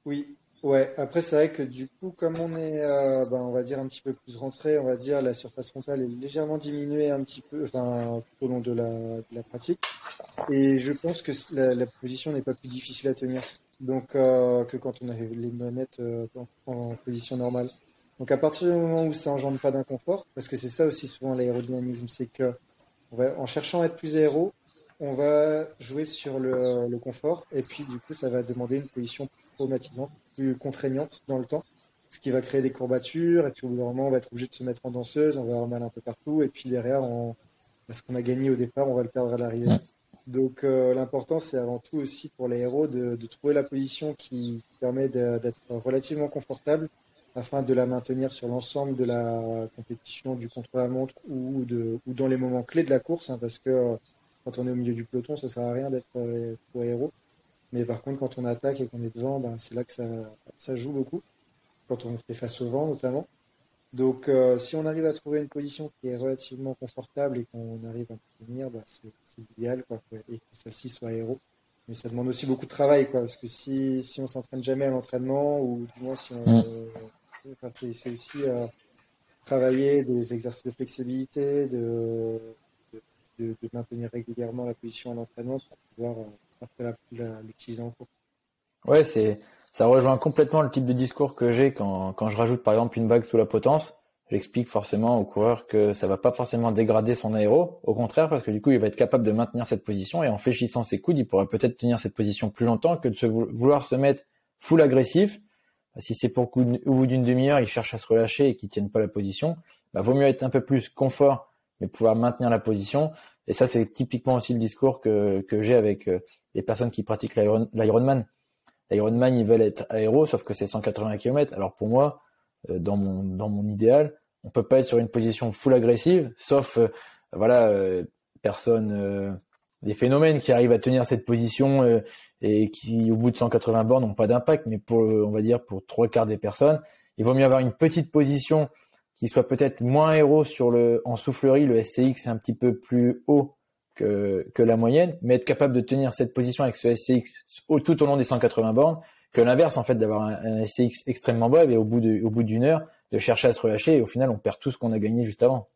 Oui, Ouais, après c'est vrai que du coup, comme on est, euh, ben, on va dire un petit peu plus rentré, on va dire la surface frontale est légèrement diminuée un petit peu, enfin tout au long de la, pratique. Et je pense que la, position n'est pas plus difficile à tenir, donc euh, que quand on a les manettes euh, en, position normale. Donc à partir du moment où ça engendre pas d'inconfort, parce que c'est ça aussi souvent l'aérodynamisme, c'est que en cherchant à être plus aéro, on va jouer sur le, confort, et puis du coup ça va demander une position traumatisante plus contraignante dans le temps, ce qui va créer des courbatures, et puis au bout d'un moment, on va être obligé de se mettre en danseuse, on va avoir mal un peu partout, et puis derrière, on... ce qu'on a gagné au départ, on va le perdre à l'arrivée. Donc euh, l'important, c'est avant tout aussi pour les héros de, de trouver la position qui permet d'être relativement confortable afin de la maintenir sur l'ensemble de la compétition du contre-la-montre ou, de, ou dans les moments clés de la course, hein, parce que euh, quand on est au milieu du peloton, ça sert à rien d'être euh, pour héros. Mais par contre, quand on attaque et qu'on est devant, ben, c'est là que ça, ça, joue beaucoup. Quand on fait face au vent, notamment. Donc, euh, si on arrive à trouver une position qui est relativement confortable et qu'on arrive à tenir, ben, c'est idéal, quoi, et que celle-ci soit héros. Mais ça demande aussi beaucoup de travail, quoi, parce que si, si on s'entraîne jamais à l'entraînement, ou du moins si on, mm. c'est aussi euh, travailler des exercices de flexibilité, de, de, de, de maintenir régulièrement la position à l'entraînement pour pouvoir euh, après en cours. Ouais, c'est ça rejoint complètement le type de discours que j'ai quand, quand je rajoute par exemple une bague sous la potence. J'explique forcément au coureur que ça va pas forcément dégrader son aéro, au contraire parce que du coup il va être capable de maintenir cette position et en fléchissant ses coudes, il pourra peut-être tenir cette position plus longtemps que de se vouloir se mettre full agressif. Si c'est pour au bout d'une demi-heure, il cherche à se relâcher et qu'il tienne pas la position, bah, vaut mieux être un peu plus confort mais pouvoir maintenir la position. Et ça, c'est typiquement aussi le discours que, que j'ai avec euh, les personnes qui pratiquent l'Ironman. L'Ironman, ils veulent être aéro, sauf que c'est 180 km. Alors pour moi, euh, dans mon, dans mon idéal, on peut pas être sur une position full agressive, sauf euh, voilà, euh, personne, des phénomènes qui arrivent à tenir cette position et qui, au bout de 180 bornes, n'ont pas d'impact. Mais pour, on va dire, pour trois quarts des personnes, il vaut mieux avoir une petite position qui soit peut-être moins aéro sur le, en soufflerie. Le SCX c'est un petit peu plus haut que, la moyenne, mais être capable de tenir cette position avec ce SCX tout au long des 180 bornes, que l'inverse en fait d'avoir un, SCX extrêmement bas et au bout de, au bout d'une heure de chercher à se relâcher et au final on perd tout ce qu'on a gagné juste avant.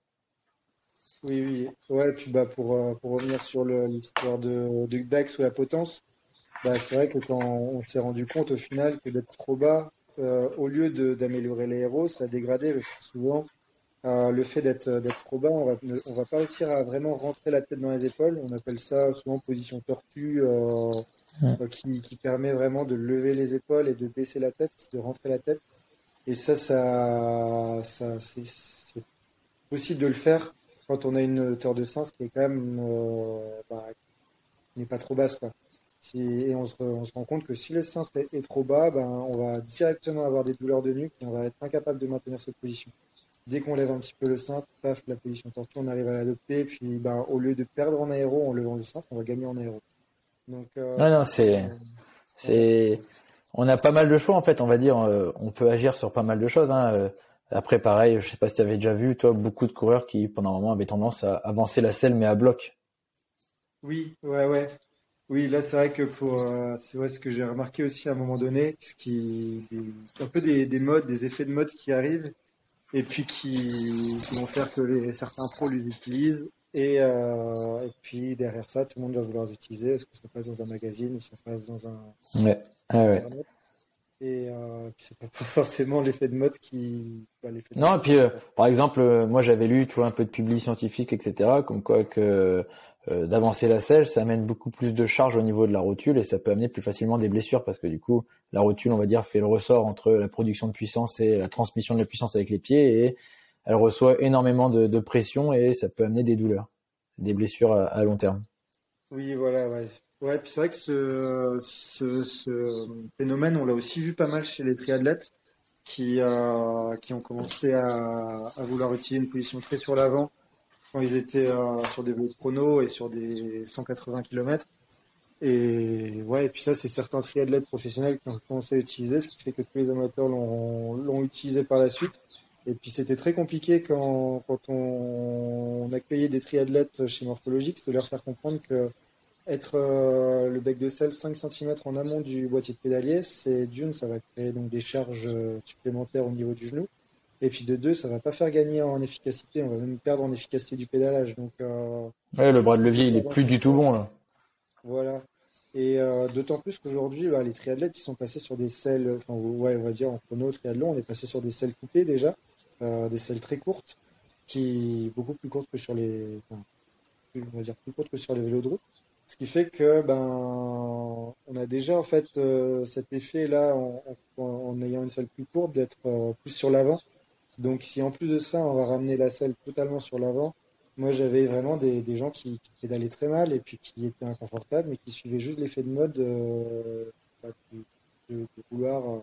Oui, oui. Ouais, puis bah pour, euh, pour revenir sur l'histoire de, de Bax ou la potence, bah, c'est vrai que quand on s'est rendu compte au final que d'être trop bas, euh, au lieu d'améliorer les héros, ça a dégradé parce que souvent euh, le fait d'être trop bas, on va, on va pas réussir à vraiment rentrer la tête dans les épaules. On appelle ça souvent position tortue, euh, euh, qui, qui, permet vraiment de lever les épaules et de baisser la tête, de rentrer la tête. Et ça, ça, ça c'est possible de le faire quand on a une hauteur de sens qui est quand même bah, n'est pas trop basse. Quoi. Et on se, on se, rend compte que si le sens est, trop bas, ben, on va directement avoir des douleurs de nuque et on va être incapable de maintenir cette position dès qu'on lève un petit peu le cintre, paf, la position tortue, on arrive à l'adopter. Puis, ben, au lieu de perdre en aéro en levant le cintre, on va gagner en aéro. Donc, euh, non, non, c'est, c'est, on a pas mal de choix en fait. On va dire, euh, on peut agir sur pas mal de choses. Hein. Euh, après, pareil, je sais pas si tu avais déjà vu, toi, beaucoup de coureurs qui, pendant un moment, avaient tendance à avancer la selle mais à bloc. Oui, ouais, ouais. Oui, là, c'est vrai que pour, c'est vrai ce que j'ai remarqué aussi à un moment donné, ce qui, un peu des, des modes, des effets de mode qui arrivent et puis qui, vont faire que les, certains pros les utilisent. Et, euh, et, puis derrière ça, tout le monde va vouloir les utiliser. Est-ce que ça passe dans un magazine ou ça passe dans un. Ouais. Ah ouais. Et euh, c'est pas <laughs> forcément l'effet de mode qui. non, et puis euh, par exemple, euh, moi j'avais lu, tu vois, un peu de public scientifique, etc., comme quoi que euh, d'avancer la selle, ça amène beaucoup plus de charge au niveau de la rotule et ça peut amener plus facilement des blessures parce que du coup, la rotule, on va dire, fait le ressort entre la production de puissance et la transmission de la puissance avec les pieds et elle reçoit énormément de, pression et ça peut amener des douleurs, des blessures à, long terme. Oui, voilà, ouais. Ouais, puis c'est vrai que ce phénomène, on l'a aussi vu pas mal chez les triathlètes qui, euh, qui ont commencé à, à vouloir utiliser une position très sur l'avant ils étaient euh, sur des vols chrono et sur des 180 km. Et ouais, et puis ça, c'est certains triathlètes professionnels qui ont commencé à utiliser, ce qui fait que tous les amateurs l'ont utilisé par la suite. Et puis c'était très compliqué quand, quand on, accueillait des triathlètes chez Morphologics de leur faire comprendre que être euh, le bec de sel 5 cm en amont du boîtier de pédalier, c'est d'une, ça va créer donc des charges supplémentaires au niveau du genou. Et puis de deux, ça va pas faire gagner en efficacité, on va même perdre en efficacité du pédalage. Donc, euh, ouais, le bras de levier, il est plus du tout bon là. Voilà. Et euh, d'autant plus qu'aujourd'hui, bah, les triathlètes, ils sont passés sur des selles, enfin, ouais, on va dire en chrono, triathlon, on est passé sur des selles coupées déjà, euh, des selles très courtes, qui beaucoup plus courtes que sur les, enfin, on va dire plus courtes que sur les vélos de route. Ce qui fait que ben on a déjà en fait cet effet là en, en, ayant une selle plus courte d'être plus sur l'avant. Donc si en plus de ça on va ramener la selle totalement sur l'avant, moi j'avais vraiment des, gens qui, qui, pédalaient très mal et puis qui étaient inconfortables mais qui suivaient juste l'effet de mode euh, bah, de, vouloir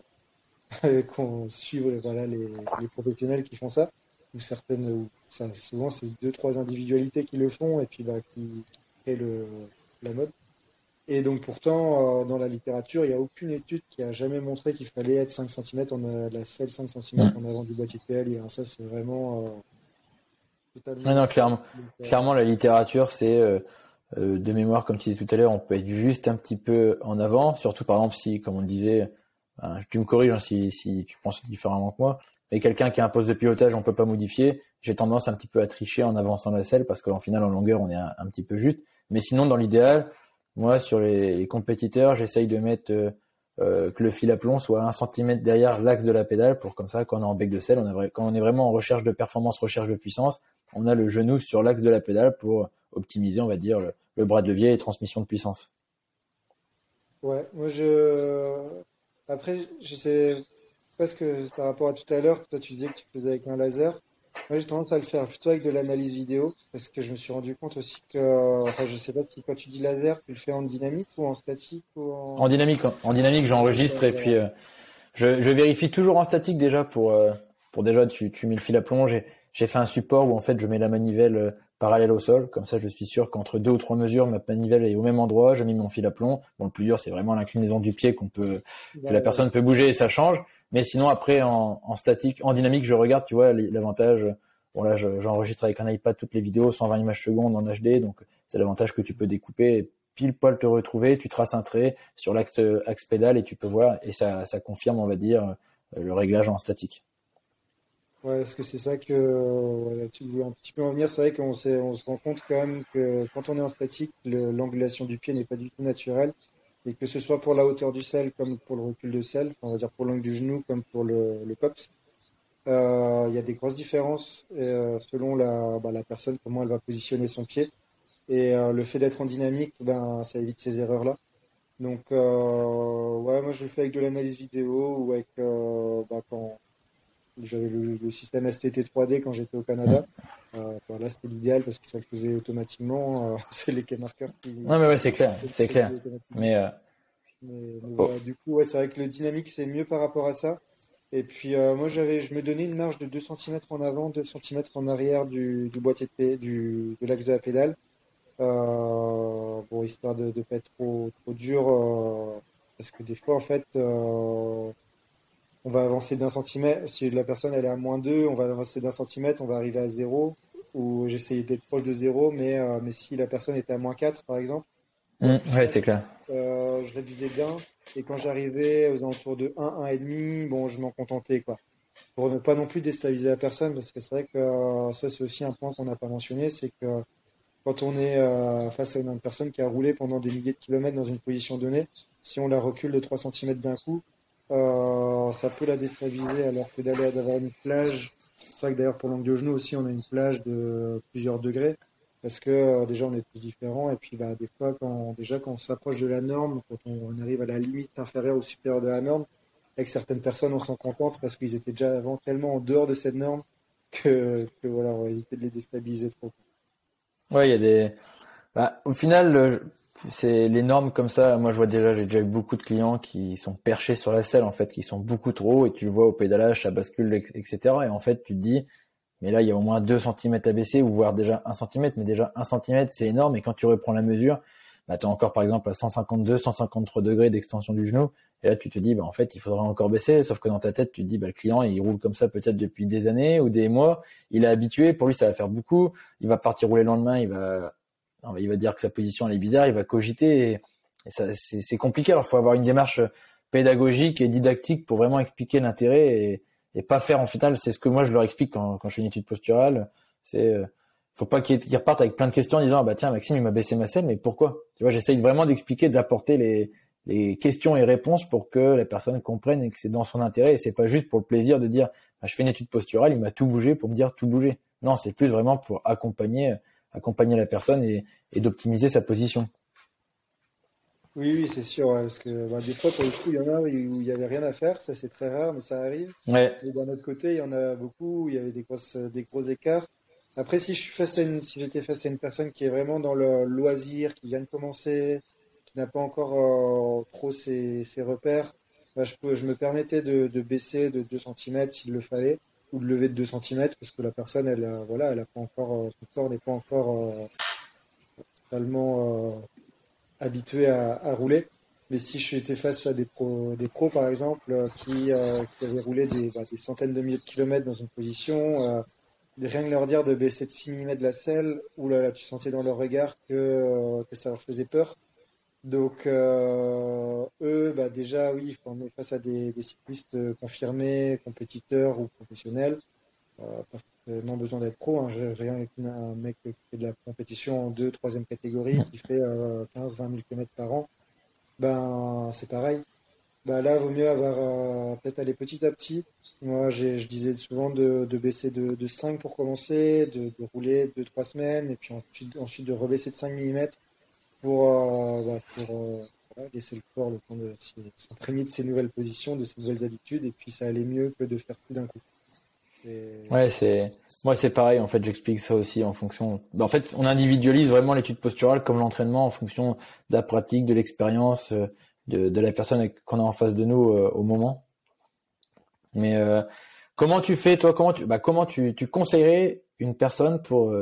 <laughs> qu'on suive voilà les, les, professionnels qui font ça ou certaines ou ça souvent c'est deux trois individualités qui le font et puis bah, qui, qui créent le la mode. Et donc pourtant, euh, dans la littérature, il n'y a aucune étude qui a jamais montré qu'il fallait être 5 cm, on a la selle 5 cm en avant du boîtier de PL. ça, c'est vraiment euh, totalement... non, clairement, clairement, la littérature, c'est euh, de mémoire, comme tu disais tout à l'heure, on peut être juste un petit peu en avant, surtout par exemple si, comme on disait, ben, tu me corriges hein, si, si tu penses différemment que moi, mais quelqu'un qui a un poste de pilotage, on peut pas modifier. J'ai tendance un petit peu à tricher en avançant la selle parce qu'en final, en longueur, on est un petit peu juste. Mais sinon, dans l'idéal, moi, sur les, compétiteurs, j'essaye de mettre euh, euh, que le fil à plomb soit un centimètre derrière l'axe de la pédale pour comme ça, quand on est en bec de sel, quand on est vraiment en recherche de performance, recherche de puissance, on a le genou sur l'axe de la pédale pour optimiser, on va dire, le, bras de levier et transmission de puissance. Ouais, moi je. Après, je sais presque par rapport à tout à l'heure, toi tu disais que tu faisais avec un laser. Moi, j'ai tendance à le faire plutôt avec de l'analyse vidéo parce que je me suis rendu compte aussi que, enfin, je sais pas si quand tu dis laser, tu le fais en dynamique ou en statique ou en... dynamique. En dynamique, j'enregistre et puis euh, je, je, vérifie toujours en statique déjà pour euh, pour déjà tu, tu mets le fil à plomb. J'ai fait un support où en fait je mets la manivelle euh, parallèle au sol, comme ça je suis sûr qu'entre deux ou trois mesures, ma manivelle est au même endroit, j'ai mis mon fil à plomb. Bon, le plus dur c'est vraiment l'inclinaison du pied qu'on peut que la personne peut bouger et ça change. Mais sinon, après, en, en, statique, en dynamique, je regarde, tu vois, l'avantage. Bon, là, j'enregistre avec un iPad toutes les vidéos, 120 images secondes en HD, donc c'est l'avantage que tu peux découper et pile poil te retrouver, tu traces un trait sur l'axe axe pédale et tu peux voir, et ça, ça confirme, on va dire, le réglage en statique. Ouais, parce que c'est ça que voilà, tu voulais un petit peu en venir. C'est vrai qu'on on se rend compte quand même que quand on est en statique, l'angulation du pied n'est pas du tout naturelle et que ce soit pour la hauteur du sel comme pour le recul de sel, on va dire pour l'angle du genou comme pour le, le COPS, euh, il y a des grosses différences euh, selon la, bah, la, personne, comment elle va positionner son pied. Et euh, le fait d'être en dynamique, ben, ça évite ces erreurs-là. Donc, euh, ouais, moi je le fais avec de l'analyse vidéo ou avec euh, bah, quand j'avais le, le, système STT 3D quand j'étais au Canada. Euh, là, c'était l'idéal parce que ça le faisait automatiquement. <laughs> c'est les marqueurs qui. Non, mais ouais, c'est clair, c'est clair. Mais, mais, oh. du coup, ouais, c'est vrai que le dynamique c'est mieux par rapport à ça. Et puis euh, moi j'avais, je me donnais une marge de 2 cm en avant, 2 cm en arrière du, du boîtier de, du, de l'axe de la pédale. Euh, bon, histoire de ne pas être trop, trop dur, euh, parce que des fois en fait euh, on va avancer d'un centimètre. Si la personne elle est à moins 2, on va avancer d'un centimètre, on va arriver à 0. Ou j'essayais d'être proche de 0, mais, euh, mais si la personne était à moins 4 par exemple, mmh, ouais, c'est clair. je réduisais bien. Et quand j'arrivais aux alentours de 1, 1,5, bon, je m'en contentais, quoi. Pour ne pas non plus déstabiliser la personne, parce que c'est vrai que euh, ça, c'est aussi un point qu'on n'a pas mentionné, c'est que quand on est euh, face à une personne qui a roulé pendant des milliers de kilomètres dans une position donnée, si on la recule de 3 cm d'un coup, euh, ça peut la déstabiliser, alors que d'aller d'avoir une plage, c'est pour ça que d'ailleurs pour l'angle de genou aussi, on a une plage de plusieurs degrés parce que euh, déjà on est tous différents et puis bah, des fois quand déjà quand on s'approche de la norme, quand on, arrive à la limite inférieure ou supérieure de la norme, avec certaines personnes on s'en contente parce qu'ils étaient déjà avant tellement en dehors de cette norme que, que voilà on va éviter de les déstabiliser trop. Ouais, il y a des. Bah, au final, c'est les comme ça. Moi, je vois déjà, j'ai déjà eu beaucoup de clients qui sont perchés sur la selle, en fait, qui sont beaucoup trop, et tu le vois au pédalage, ça bascule, etc. Et en fait, tu te dis, mais là, il y a au moins 2 cm à baisser, ou voire déjà 1 cm, mais déjà 1 cm, c'est énorme. Et quand tu reprends la mesure, bah, tu encore, par exemple, à 152, 153 degrés d'extension du genou. Et là, tu te dis, bah, en fait, il faudrait encore baisser. Sauf que dans ta tête, tu te dis, bah, le client, il roule comme ça peut-être depuis des années ou des mois. Il est habitué. Pour lui, ça va faire beaucoup. Il va partir rouler le lendemain. Il va, il va dire que sa position, elle est bizarre. Il va cogiter. Et, ça, c'est compliqué. Alors, il faut avoir une démarche pédagogique et didactique pour vraiment expliquer l'intérêt et, pas faire en final. C'est ce que moi, je leur explique quand, je fais une étude posturale. C'est, euh, faut pas qu'ils repartent avec plein de questions en disant ah bah tiens Maxime il m'a baissé ma selle mais pourquoi? Tu vois j'essaye vraiment d'expliquer d'apporter les questions et réponses pour que la personne comprenne et que c'est dans son intérêt et c'est pas juste pour le plaisir de dire bah, je fais une étude posturale il m'a tout bougé pour me dire tout bouger non c'est plus vraiment pour accompagner accompagner la personne et, et d'optimiser sa position oui, oui, c'est sûr, parce que bah, des fois, pour le coup, il y en a où il y avait rien à faire, ça c'est très rare, mais ça arrive. Ouais. Et d'un autre côté, il y en a beaucoup où il y avait des grosses, des gros écarts. Après, si je suis face à une, si j'étais face à une personne qui est vraiment dans le loisir, qui vient de commencer, qui n'a pas encore euh, trop ses, ses repères, bah, je, peux, je me permettais de, de baisser de 2 cm s'il le fallait, ou de lever de 2 cm, parce que la personne, elle, a, voilà, elle a pas encore, euh, son corps n'est pas encore euh, totalement euh, habitué à, rouler. Mais si je suis face à des pros, des pros par exemple, euh, qui, euh, qui avaient roulé des, bah, des, centaines de milliers de kilomètres dans une position, rien que leur dire de baisser de 6 mm la selle, ou là, là, tu sentais dans leur regard que, euh, que ça leur faisait peur. Donc euh, eux, bah déjà oui, on est face à des, cyclistes confirmés, compétiteurs ou professionnels. Euh, pas forcément besoin d'être pro. Hein. J'ai rien avec un mec qui fait de la compétition en deux, troisième catégorie, qui fait euh, 15-20 000 km par an. Ben c'est pareil bah là, vaut mieux avoir euh, peut-être aller petit à petit. Moi, je disais souvent de, baisser de, de, 5 pour commencer, de, de rouler 2-3 semaines, et puis ensuite, ensuite de rebaisser de 5 mm pour, euh, bah, euh, laisser le corps le temps de s'imprégner de ces nouvelles positions, de ces nouvelles habitudes, et puis ça allait mieux que de faire tout d'un coup. Ouais, c'est moi c'est pareil. En fait, j'explique ça aussi en fonction. En fait, on individualise vraiment l'étude posturale comme l'entraînement en fonction de la pratique, de l'expérience. Euh, de, la personne qu'on a en face de nous au moment. Mais comment tu fais toi Comment tu bah, comment tu, tu conseillerais une personne pour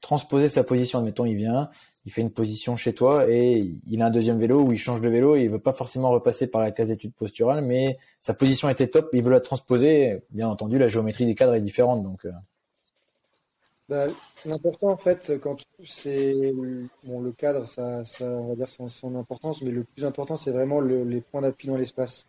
transposer sa position? Admettons, il vient, il fait une position chez toi et il a un deuxième vélo ou il change de vélo et il veut pas forcément repasser par la case d'études posturale, mais sa position était top, il veut la transposer. Bien entendu, la géométrie des cadres est différente, donc. Bah, L'important en fait, quand c'est bon, le cadre, ça, ça, on va dire, c'est son importance, mais le plus important, c'est vraiment le, les points d'appui dans l'espace.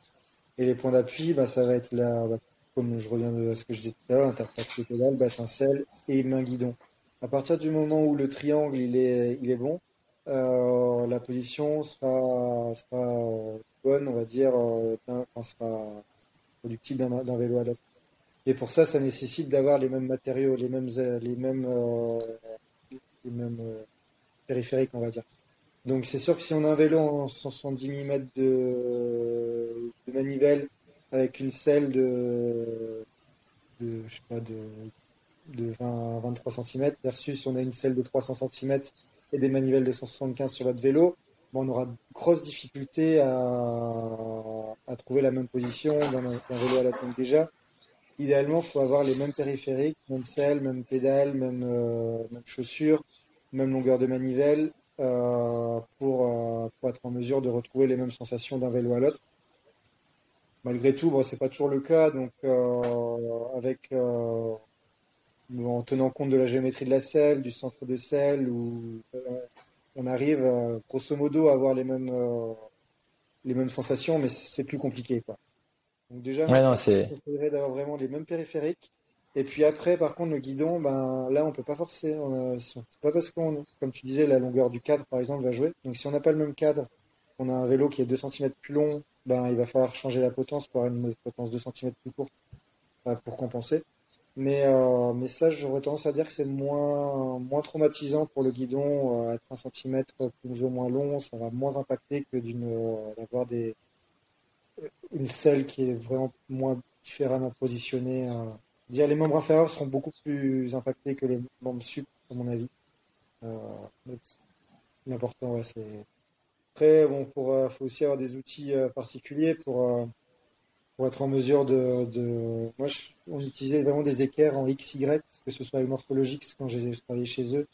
Et les points d'appui, bah, ça va être là, bah, comme je reviens de ce que je disais tout à l'heure, interface pédale, bassin selle et main guidon. À partir du moment où le triangle il est, il est bon, euh, la position sera, sera bonne, on va dire, euh, sera productive d'un vélo à l'autre. Et pour ça, ça nécessite d'avoir les mêmes matériaux, les mêmes, les mêmes, euh, les mêmes périphériques, on va dire. Donc c'est sûr que si on a un vélo en 170 mm de, de manivelle avec une selle de, de, je sais pas, de, de 20 à 23 cm versus on a une selle de 300 cm et des manivelles de 175 sur notre vélo, bon, on aura de grosses difficultés à, à trouver la même position dans un, un vélo à la pompe déjà idéalement, il faut avoir les mêmes périphériques, même selle, même pédale, même, euh, même chaussures, même longueur de manivelle, euh, pour, euh, pour, être en mesure de retrouver les mêmes sensations d'un vélo à l'autre. Malgré tout, bon, c'est pas toujours le cas, donc euh, avec en tenant compte de la géométrie de la selle, du centre de selle, où on arrive grosso modo à avoir les mêmes les mêmes sensations, mais c'est plus compliqué, quoi. Donc déjà, ouais, faudrait d'avoir vraiment les mêmes périphériques. Et puis après, par contre, le guidon, ben là, on peut pas forcer. C'est pas parce qu'on, comme tu disais, la longueur du cadre, par exemple, va jouer. Donc si on n'a pas le même cadre, on a un vélo qui est 2 cm plus long, ben il va falloir changer la potence pour avoir une potence 2 cm plus courte euh, pour compenser. Mais, euh, mais ça, j'aurais tendance à dire que c'est moins, moins traumatisant pour le guidon, euh, être 1 cm plus ou moins long, ça va moins impacter que euh, d'avoir des, une selle qui est vraiment moins différemment positionnée. Euh, dire les membres inférieurs seront beaucoup plus impactés que les membres sup, à mon avis. Euh, L'important, ouais, c'est Après, bon, faut aussi avoir des outils particuliers pour, pour être en mesure de. Moi, on utilisait vraiment des équerres en XY, que ce soit avec Morphologix quand j'ai travaillé chez eux,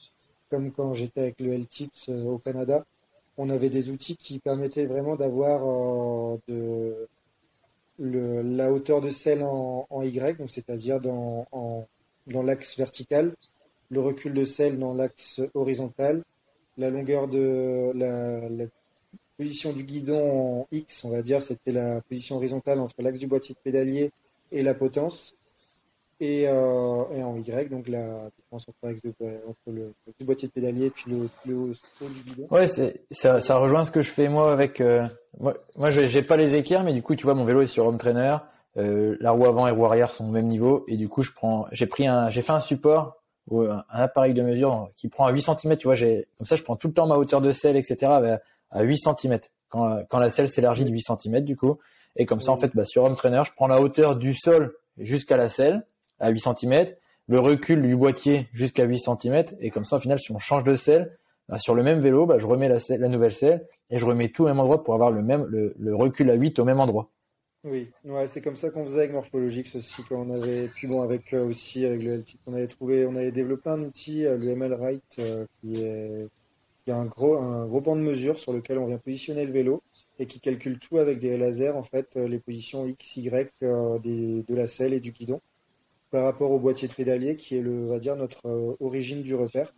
comme quand j'étais avec le LTIPS au Canada. On avait des outils qui permettaient vraiment d'avoir le, la hauteur de selle en, Y, donc c'est-à-dire dans, dans l'axe vertical, le recul de selle dans l'axe horizontal, la longueur de la, position du guidon en X, on va dire, c'était la position horizontale entre l'axe du boîtier de pédalier et la potence, et, euh, en Y, donc la différence entre, le, boîtier de pédalier et puis le, le haut du guidon. Ouais, ça, rejoint ce que je fais moi avec. Euh, moi, moi j'ai pas les équerres, mais du coup, tu vois, mon vélo est sur home trainer. Euh, la roue avant et roue arrière sont au même niveau, et du coup, je prends, j'ai pris un, j'ai fait un support un, appareil de mesure qui prend à 8 cm. Tu vois, j'ai comme ça, je prends tout le temps ma hauteur de selle, etc. à 8 cm quand, quand la selle s'élargit de 8 cm du coup. Et comme ça, en fait, bah, sur home trainer, je prends la hauteur du sol jusqu'à la selle à 8 cm, le recul du boîtier jusqu'à 8 cm, et comme ça, au final, si on change de selle, bah, sur le même vélo, bah, je remets la, la, nouvelle selle et je remets tout au même endroit pour avoir le même le, recul à 8 au même endroit. Oui, ouais, c'est comme ça qu'on faisait avec Morphologix aussi quand on avait, puis bon avec euh, aussi avec le LT, on avait trouvé, on avait développé un outil, euh, le ML euh, qui est qui a un gros un gros banc de mesure sur lequel on vient positionner le vélo et qui calcule tout avec des lasers en fait les positions x, y des, de la selle et du guidon par rapport au boîtier de pédalier qui est le, va dire, notre euh, origine du repère.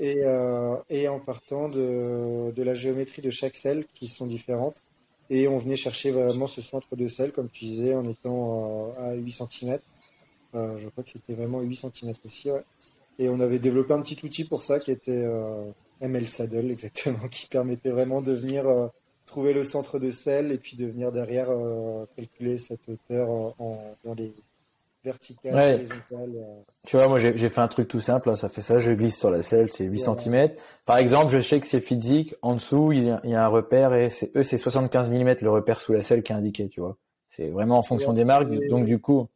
Et, euh, et en partant de, de, la géométrie de chaque selle qui sont différentes. Et on venait chercher vraiment ce centre de selle, comme tu disais, en étant euh, à 8 cm. je crois que c'était vraiment 8 cm aussi. Ouais. Et on avait développé un petit outil pour ça qui était ML Saddle, <laughs> exactement, qui permettait vraiment de venir trouver le centre de selle et puis de venir derrière calculer cette hauteur en, dans les verticale, ouais. Euh. Tu vois, moi j'ai fait un truc tout simple, hein, ça fait ça, je glisse sur la selle, c'est 8 cm. Par exemple, je sais que c'est physique, en dessous il y, a, il y a un repère et c'est eux c'est 75 mm le repère sous la selle qui est indiqué, tu vois. C'est vraiment en fonction des marques, donc du coup,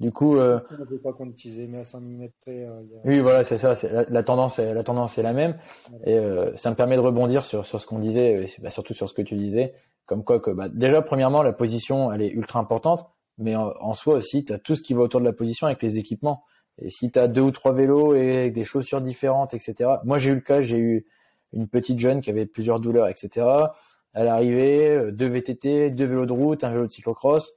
du coup. Euh... Pas quantiser, mais à 5 mm près. Euh, a... Oui, voilà, c'est ça. La, la, tendance, est, la tendance est la même, et euh, ça me permet de rebondir sur sur ce qu'on disait, et bah, surtout sur ce que tu disais, comme quoi que bah, déjà premièrement la position elle est ultra importante mais en, soi aussi, tu as tout ce qui va autour de la position avec les équipements. Et si tu as deux ou trois vélos et des chaussures différentes, etc. Moi, j'ai eu le cas, j'ai eu une petite jeune qui avait plusieurs douleurs, etc. Elle arrivait, euh, deux VTT, deux vélos de route, un vélo de cyclocross,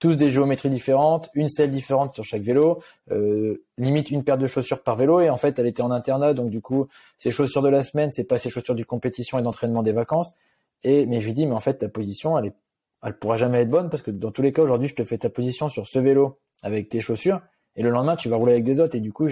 tous des géométries différentes, une selle différente sur chaque vélo, euh, limite une paire de chaussures par vélo. Et en fait, elle était en internat, donc du coup, ses chaussures de la semaine, c'est pas ses chaussures du compétition et d'entraînement des vacances. Et mais je lui dis, mais en fait, ta position, elle est elle pourra jamais être bonne parce que dans tous les cas aujourd'hui je te fais ta position sur ce vélo avec tes chaussures et le lendemain tu vas rouler avec des autres et du coup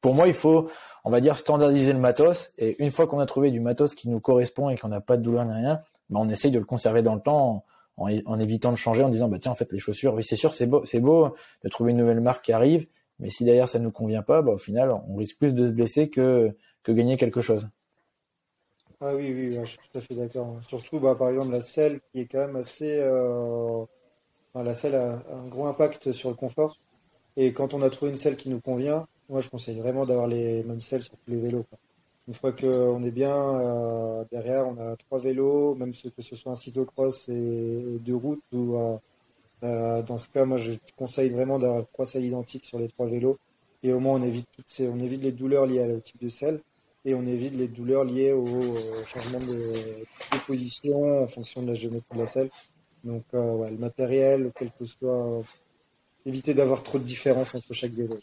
pour moi il faut on va dire standardiser le matos et une fois qu'on a trouvé du matos qui nous correspond et qu'on n'a pas de douleur ni rien ben on essaye de le conserver dans le temps en, évitant de changer en disant bah tiens en fait les chaussures oui c'est sûr c'est beau c'est beau de trouver une nouvelle marque qui arrive mais si derrière ça ne nous convient pas bah, au final on risque plus de se blesser que que gagner quelque chose ah oui, oui, je suis tout à fait d'accord. Surtout, bah, par exemple, la selle qui est quand même assez. Euh, la selle a un gros impact sur le confort. Et quand on a trouvé une selle qui nous convient, moi, je conseille vraiment d'avoir les mêmes selles sur tous les vélos. Une fois qu'on est bien euh, derrière, on a trois vélos, même que ce soit un cyclocross et, deux routes. Ou, euh, dans ce cas, moi, je conseille vraiment d'avoir trois selles identiques sur les trois vélos. Et au moins, on évite, toutes ces, on évite les douleurs liées au type de selle et on évite les douleurs liées au, changement de, position en fonction de la géométrie de la selle. Donc, euh, ouais, le matériel, quel que soit, éviter d'avoir trop de différence entre chaque vélo.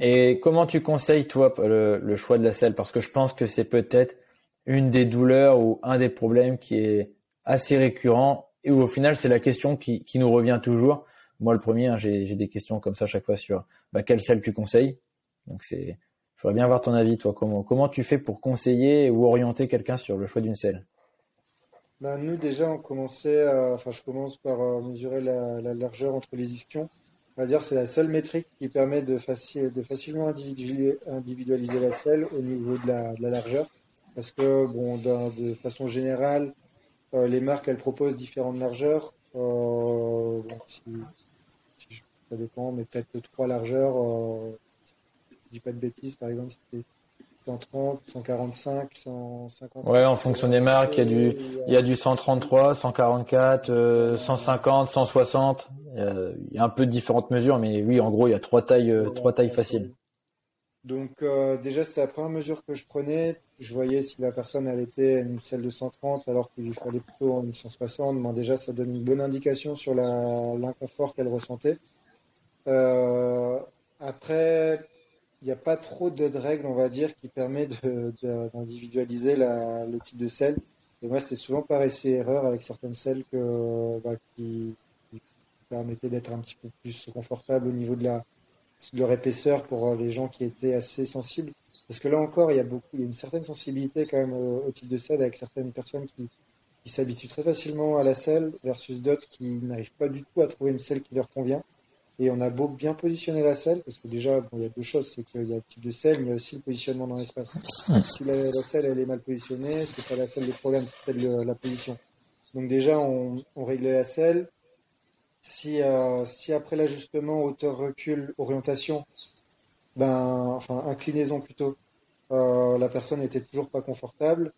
Et comment tu conseilles, toi, le, choix de la selle? Parce que je pense que c'est peut-être une des douleurs ou un des problèmes qui est assez récurrent et où au final, c'est la question qui, qui, nous revient toujours. Moi, le premier, hein, j'ai des questions comme ça chaque fois sur bah, quelle selle tu conseilles? Donc, c'est je voudrais bien avoir ton avis, toi. Comment, comment tu fais pour conseiller ou orienter quelqu'un sur le choix d'une selle? Ben, Nous, déjà, on commençait enfin, je commence par euh, mesurer la, largeur entre les ischions. On va dire c'est la seule métrique qui permet de, facilement individualiser, la selle au niveau de la, largeur. Parce que, bon, de façon générale, euh, les marques, elles proposent différentes largeurs. Euh, ça dépend, mais peut-être trois largeurs dis pas de bêtises, par exemple, 130, 145, 150. Ouais, en fonction des marques, il y a du, il y a du 133, 144, 150, 160. Il y a un peu de différentes mesures, mais oui, en gros, il y a trois tailles, euh, trois tailles faciles. Donc euh, déjà, c'était la première mesure que je prenais. Je voyais si la personne elle était une selle de 130 alors qu'il lui fallait plutôt une 160. Bon, déjà, ça donne une bonne indication sur l'inconfort qu'elle ressentait. Euh, après, il n'y a pas trop de règles, on va dire, qui permet d'individualiser le type de selle. Et moi, c'était souvent par essai-erreur avec certaines selles que, bah, qui, qui permettaient d'être un petit peu plus confortable au niveau de leur épaisseur pour euh, les gens qui étaient assez sensibles. Parce que là encore, il y a beaucoup, il y a une certaine sensibilité quand même au, type de selle avec certaines personnes qui, qui s'habituent très facilement à la selle versus d'autres qui n'arrivent pas du tout à trouver une selle qui leur convient. Et on a beau bien positionner la selle, parce que déjà, il y a deux choses, c'est qu'il y a le type de selle, mais aussi le positionnement dans l'espace. Si la, la, selle elle est mal positionnée, c'est pas la selle le problème, c'est peut-être la position. Donc déjà, on, réglait la selle, si, euh, si après l'ajustement hauteur recul orientation, ben enfin inclinaison plutôt, euh, la personne n'était toujours pas confortable,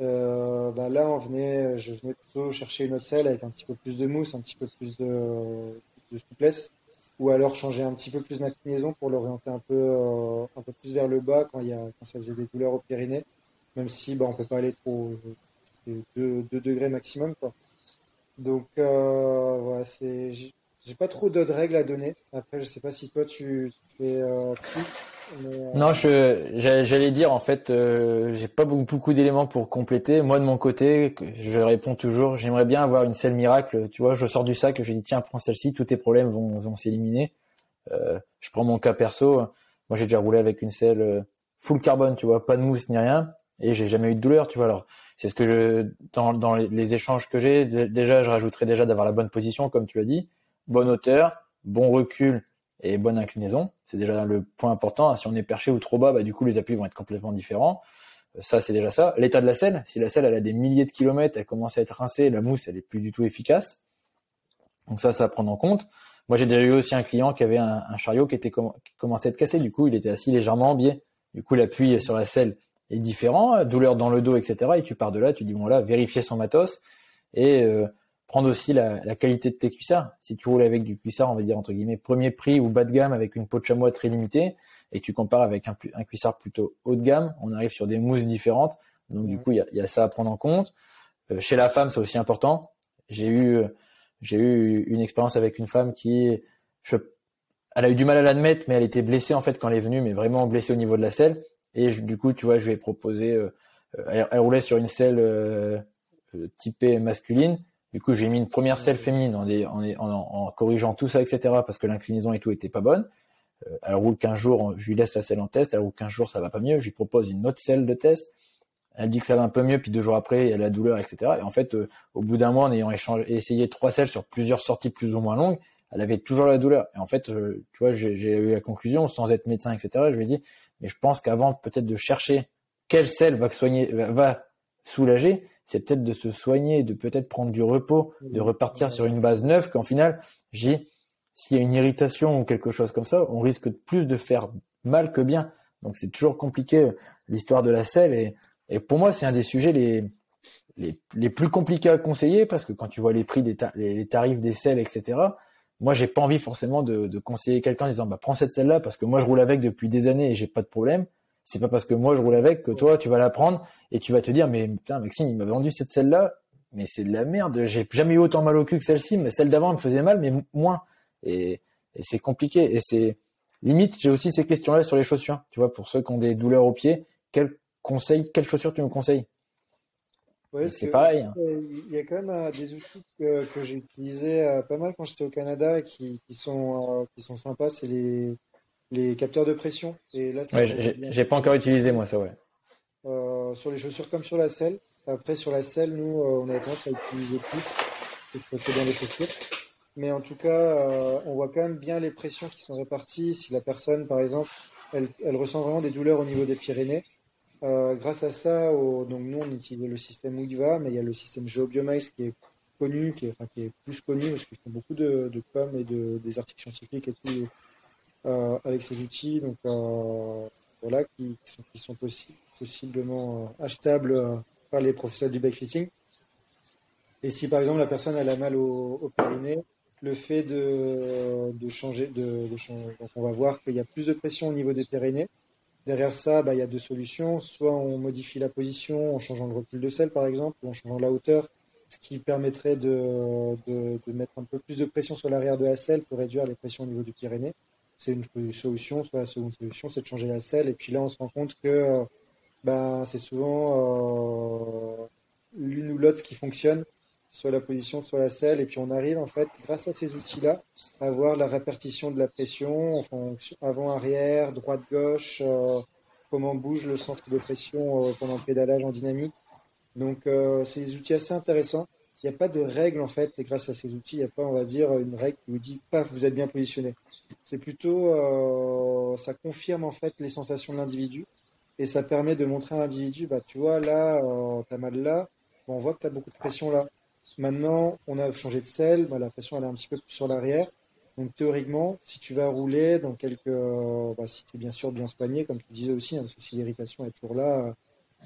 euh, ben là on venait, je venais plutôt chercher une autre selle avec un petit peu plus de mousse, un petit peu plus de souplesse, ou alors changer un petit peu plus d'inclinaison pour l'orienter un peu euh, un peu plus vers le bas quand il y a quand ça faisait des douleurs au périnée, même si ben on peut pas aller trop 2 degrés maximum quoi. Donc, euh, voilà, c'est, j'ai pas trop d'autres règles à donner. Après, je sais pas si toi tu, euh, plus. Euh, non, je, j'allais dire en fait, euh, j'ai pas beaucoup, beaucoup d'éléments pour compléter. Moi, de mon côté, je réponds toujours. J'aimerais bien avoir une selle miracle. Tu vois, je sors du sac, je dis tiens, prends celle-ci, tous tes problèmes vont, vont s'éliminer. Euh, je prends mon cas perso. Moi, j'ai déjà roulé avec une selle euh, full carbone, tu vois, pas de mousse ni rien, et j'ai jamais eu de douleur, tu vois. Alors, c'est ce que je dans, dans les échanges que j'ai déjà je rajouterais déjà d'avoir la bonne position comme tu as dit bonne hauteur bon recul et bonne inclinaison. C'est déjà le point important. Si on est perché ou trop bas bah du coup les appuis vont être complètement différents. Euh, ça c'est déjà ça. L'état de la selle. Si la selle elle a des milliers de kilomètres elle commence à être rincée la mousse elle est plus du tout efficace. Donc ça ça à prendre en compte. Moi j'ai déjà eu aussi un client qui avait un, chariot qui était commençait à être cassé. Du coup il était assis légèrement en biais. Du coup l'appui sur la selle est différent, douleur dans le dos, etc. Et tu pars de là, tu dis bon là, vérifier son matos. Et euh, prendre aussi la, la, qualité de tes cuissards. Si tu roules avec du cuissard, on va dire entre guillemets premier prix ou bas de gamme avec une peau de chamois très limitée, et tu compares avec un, un cuissard plutôt haut de gamme, on arrive sur des mousses différentes. Donc du coup, il y a, y a, ça à prendre en compte. Euh, chez la femme, c'est aussi important. J'ai eu j'ai eu une expérience avec une femme qui je, elle a eu du mal à l'admettre, mais elle était blessée en fait quand elle est venue, mais vraiment blessée au niveau de la selle. Et du coup, tu vois, je lui ai proposé, euh, elle, elle, roulait sur une selle euh, euh, typée masculine. Du coup, j'ai mis une première selle féminine en, en, en, en, corrigeant tout ça, etc. Parce que l'inclinaison et tout était pas bonne. elle roule 15 jours, je lui laisse la selle en test. Elle roule 15 jours, ça va pas mieux. Je lui propose une autre selle de test. Elle dit que ça va un peu mieux, puis deux jours après, y a la douleur, etc. Et en fait, au bout d'un mois, en ayant échangé, essayé trois selles sur plusieurs sorties plus ou moins longues, elle avait toujours la douleur. Et en fait, tu vois, j'ai eu la conclusion, sans être médecin, etc. Je lui ai dit, mais je pense qu'avant peut-être de chercher quelle selle va soigner, va soulager, c'est peut-être de se soigner, de peut-être prendre du repos, de repartir sur une base neuve. Qu'en final, j'ai s'il y a une irritation ou quelque chose comme ça, on risque plus de faire mal que bien. Donc c'est toujours compliqué l'histoire de la selle et, et pour moi c'est un des sujets les, les, les plus compliqués à conseiller parce que quand tu vois les prix des les tarifs des selles etc moi j'ai pas envie forcément de, de conseiller quelqu'un en disant bah prends cette selle là parce que moi je roule avec depuis des années et j'ai pas de problème c'est pas parce que moi je roule avec que toi tu vas la prendre et tu vas te dire mais putain Maxime il m'a vendu cette selle là mais c'est de la merde j'ai jamais eu autant mal au cul que celle-ci mais celle d'avant me faisait mal mais moins et, et c'est compliqué et c'est limite j'ai aussi ces questions là sur les chaussures tu vois pour ceux qui ont des douleurs aux pieds quel conseil quelles chaussures tu me conseilles? C'est pareil. Hein. Il y a quand même euh, des outils que, que j'ai utilisés euh, pas mal quand j'étais au Canada qui, qui, sont, euh, qui sont sympas. C'est les, les capteurs de pression. Et là, ouais, j'ai pas encore utilisé moi ça, ouais. Euh, sur les chaussures comme sur la selle. Après, sur la selle, nous, on a tendance à utiliser plus que dans les chaussures. Mais en tout cas, on voit quand même bien les pressions qui sont réparties. Si la personne, par exemple, elle, elle ressent vraiment des douleurs au niveau des Pyrénées, euh, grâce à ça, donc nous on utilise le système Wiva, mais il y a le système GeoBiomice qui est connu, qui est, enfin, qui est plus connu parce qu'ils font beaucoup de, de com et de, des articles scientifiques et tout euh, avec ces outils. Donc euh, voilà, qui, sont, possiblement achetables par les professionnels du backfitting. Et si par exemple la personne a mal au, au le fait de, changer, de, changer, donc on va voir qu'il y a plus de pression au niveau des périnées. Derrière ça, bah, il y a deux solutions. Soit on modifie la position en changeant le recul de selle, par exemple, ou en changeant la hauteur, ce qui permettrait de, de, de mettre un peu plus de pression sur l'arrière de la selle pour réduire les pressions au niveau du pyrénées. C'est une solution. Soit la seconde solution, c'est de changer la selle. Et puis là, on se rend compte que bah, c'est souvent euh, l'une ou l'autre qui fonctionne soit la position, soit la selle, et puis on arrive en fait, grâce à ces outils-là, à voir la répartition de la pression, avant-arrière, droite-gauche, euh, comment bouge le centre de pression pendant le pédalage en dynamique. Donc c'est des outils assez intéressants. Il n'y a pas de règle en fait, et grâce à ces outils, il n'y a pas, on va dire, une règle qui vous dit, paf, vous êtes bien positionné. C'est plutôt, ça confirme en fait les sensations de l'individu, et ça permet de montrer à l'individu, bah tu vois là, tu as mal là, on voit que tu as beaucoup de pression là. Maintenant, on a changé de selle, bah, la pression elle est un petit peu plus sur l'arrière. Donc théoriquement, si tu vas rouler dans quelques, euh, bah, si tu es bien sûr bien soigné, comme tu disais aussi, hein, parce que si l'irritation est toujours là,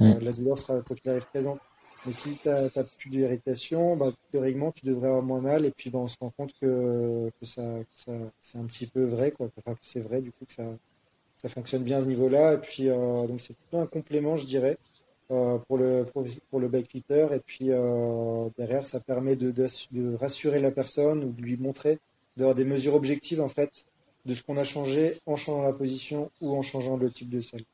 euh, mm. la douleur sera quoi qu'il arrive présente. Mais si tu n'as plus d'irritation, bah, théoriquement, tu devrais avoir moins mal. Et puis, bah, on se rend compte que, ça, c'est un petit peu vrai, quoi. Enfin, que c'est vrai, du coup, que ça, ça fonctionne bien à ce niveau-là. Et puis, euh, donc, c'est plutôt un complément, je dirais. Euh, pour le pour, le backfitter et puis euh, derrière ça permet de, de, rassurer la personne ou de lui montrer d'avoir des mesures objectives en fait de ce qu'on a changé en changeant la position ou en changeant le type de selle.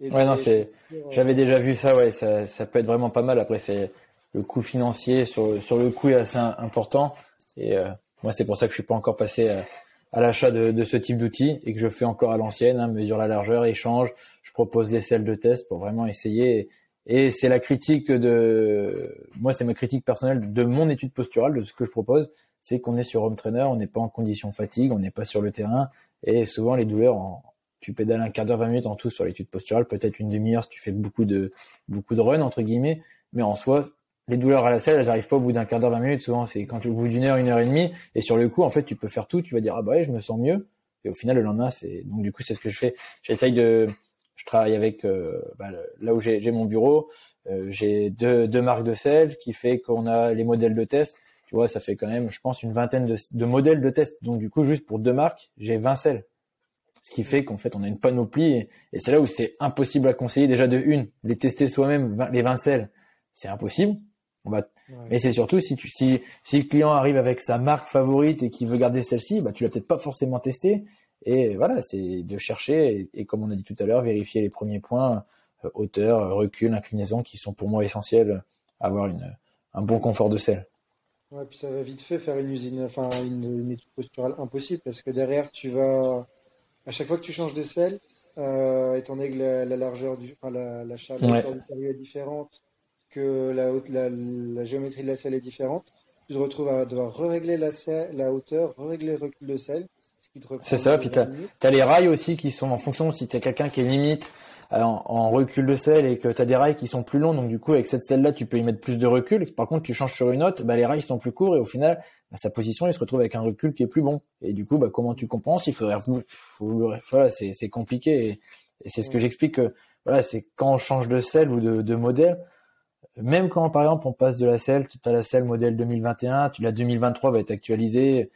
Ouais non c'est euh, j'avais déjà vu ça ouais ça, ça peut être vraiment pas mal. Après c'est le coût financier sur sur le coût est assez important. Et moi c'est pour ça que je suis pas encore passé à, à l'achat de, de, ce type d'outils et que je fais encore à l'ancienne hein, mesure la largeur échange. Propose des selles de test pour vraiment essayer. Et c'est la critique de, moi, c'est ma critique personnelle de mon étude posturale, de ce que je propose, c'est qu'on est sur home trainer, on n'est pas en condition fatigue, on n'est pas sur le terrain, et souvent les douleurs, en, tu pédales un quart d'heure, 20 minutes en tout sur l'étude posturale, peut-être une demi-heure si tu fais beaucoup de, beaucoup de run, entre guillemets, mais en soi, les douleurs à la selle, elles n'arrivent pas au bout d'un quart d'heure, 20 minutes, souvent c'est quand au bout d'une heure, une heure et demie, et sur le coup, en fait, tu peux faire tout, tu vas dire, ah bah ouais, je me sens mieux, et au final, le lendemain, c'est, donc du coup, c'est ce que je fais. J'essaye de, je travaille avec euh, bah, là où j'ai mon bureau, euh, j'ai deux, deux, marques de sel qui fait qu'on a les modèles de test. Tu vois, ça fait quand même, je pense, une vingtaine de, de modèles de test. Donc du coup, juste pour deux marques, j'ai 20 selles. Ce qui fait qu'en fait, on a une panoplie et, c'est là où c'est impossible à conseiller. Déjà de une, les tester soi-même, les 20 selles, c'est impossible. On va, mais c'est surtout si tu, si, si le client arrive avec sa marque favorite et qu'il veut garder celle-ci, bah tu l'as peut-être pas forcément testé et voilà, c'est de chercher et, comme on a dit tout à l'heure, vérifier les premiers points, euh, hauteur, recul, inclinaison, qui sont pour moi essentiels à avoir une, un bon confort de selle. Ouais, puis ça va vite fait faire une usine, enfin une, étude posturale impossible parce que derrière tu vas, à chaque fois que tu changes de selle, euh, étant donné que la, largeur du, enfin la, la, du est différente, que la, haute, la, la, géométrie de la selle est différente, tu te retrouves à devoir régler la, la hauteur, régler le recul de selle c'est ça, puis tu as, les rails aussi qui sont en fonction si tu quelqu'un qui est limite euh, en, recul de selle et que tu as des rails qui sont plus longs, donc du coup avec cette selle là tu peux y mettre plus de recul. Par contre tu changes sur une autre, bah, les rails sont plus courts et au final bah, sa position il se retrouve avec un recul qui est plus bon. Et du coup bah, comment tu compenses? Il faudrait, voilà c'est compliqué et, c'est ce que j'explique que voilà c'est quand on change de selle ou de, de modèle, même quand par exemple on passe de la selle, tu as la selle modèle 2021, tu la 2023 va être actualisée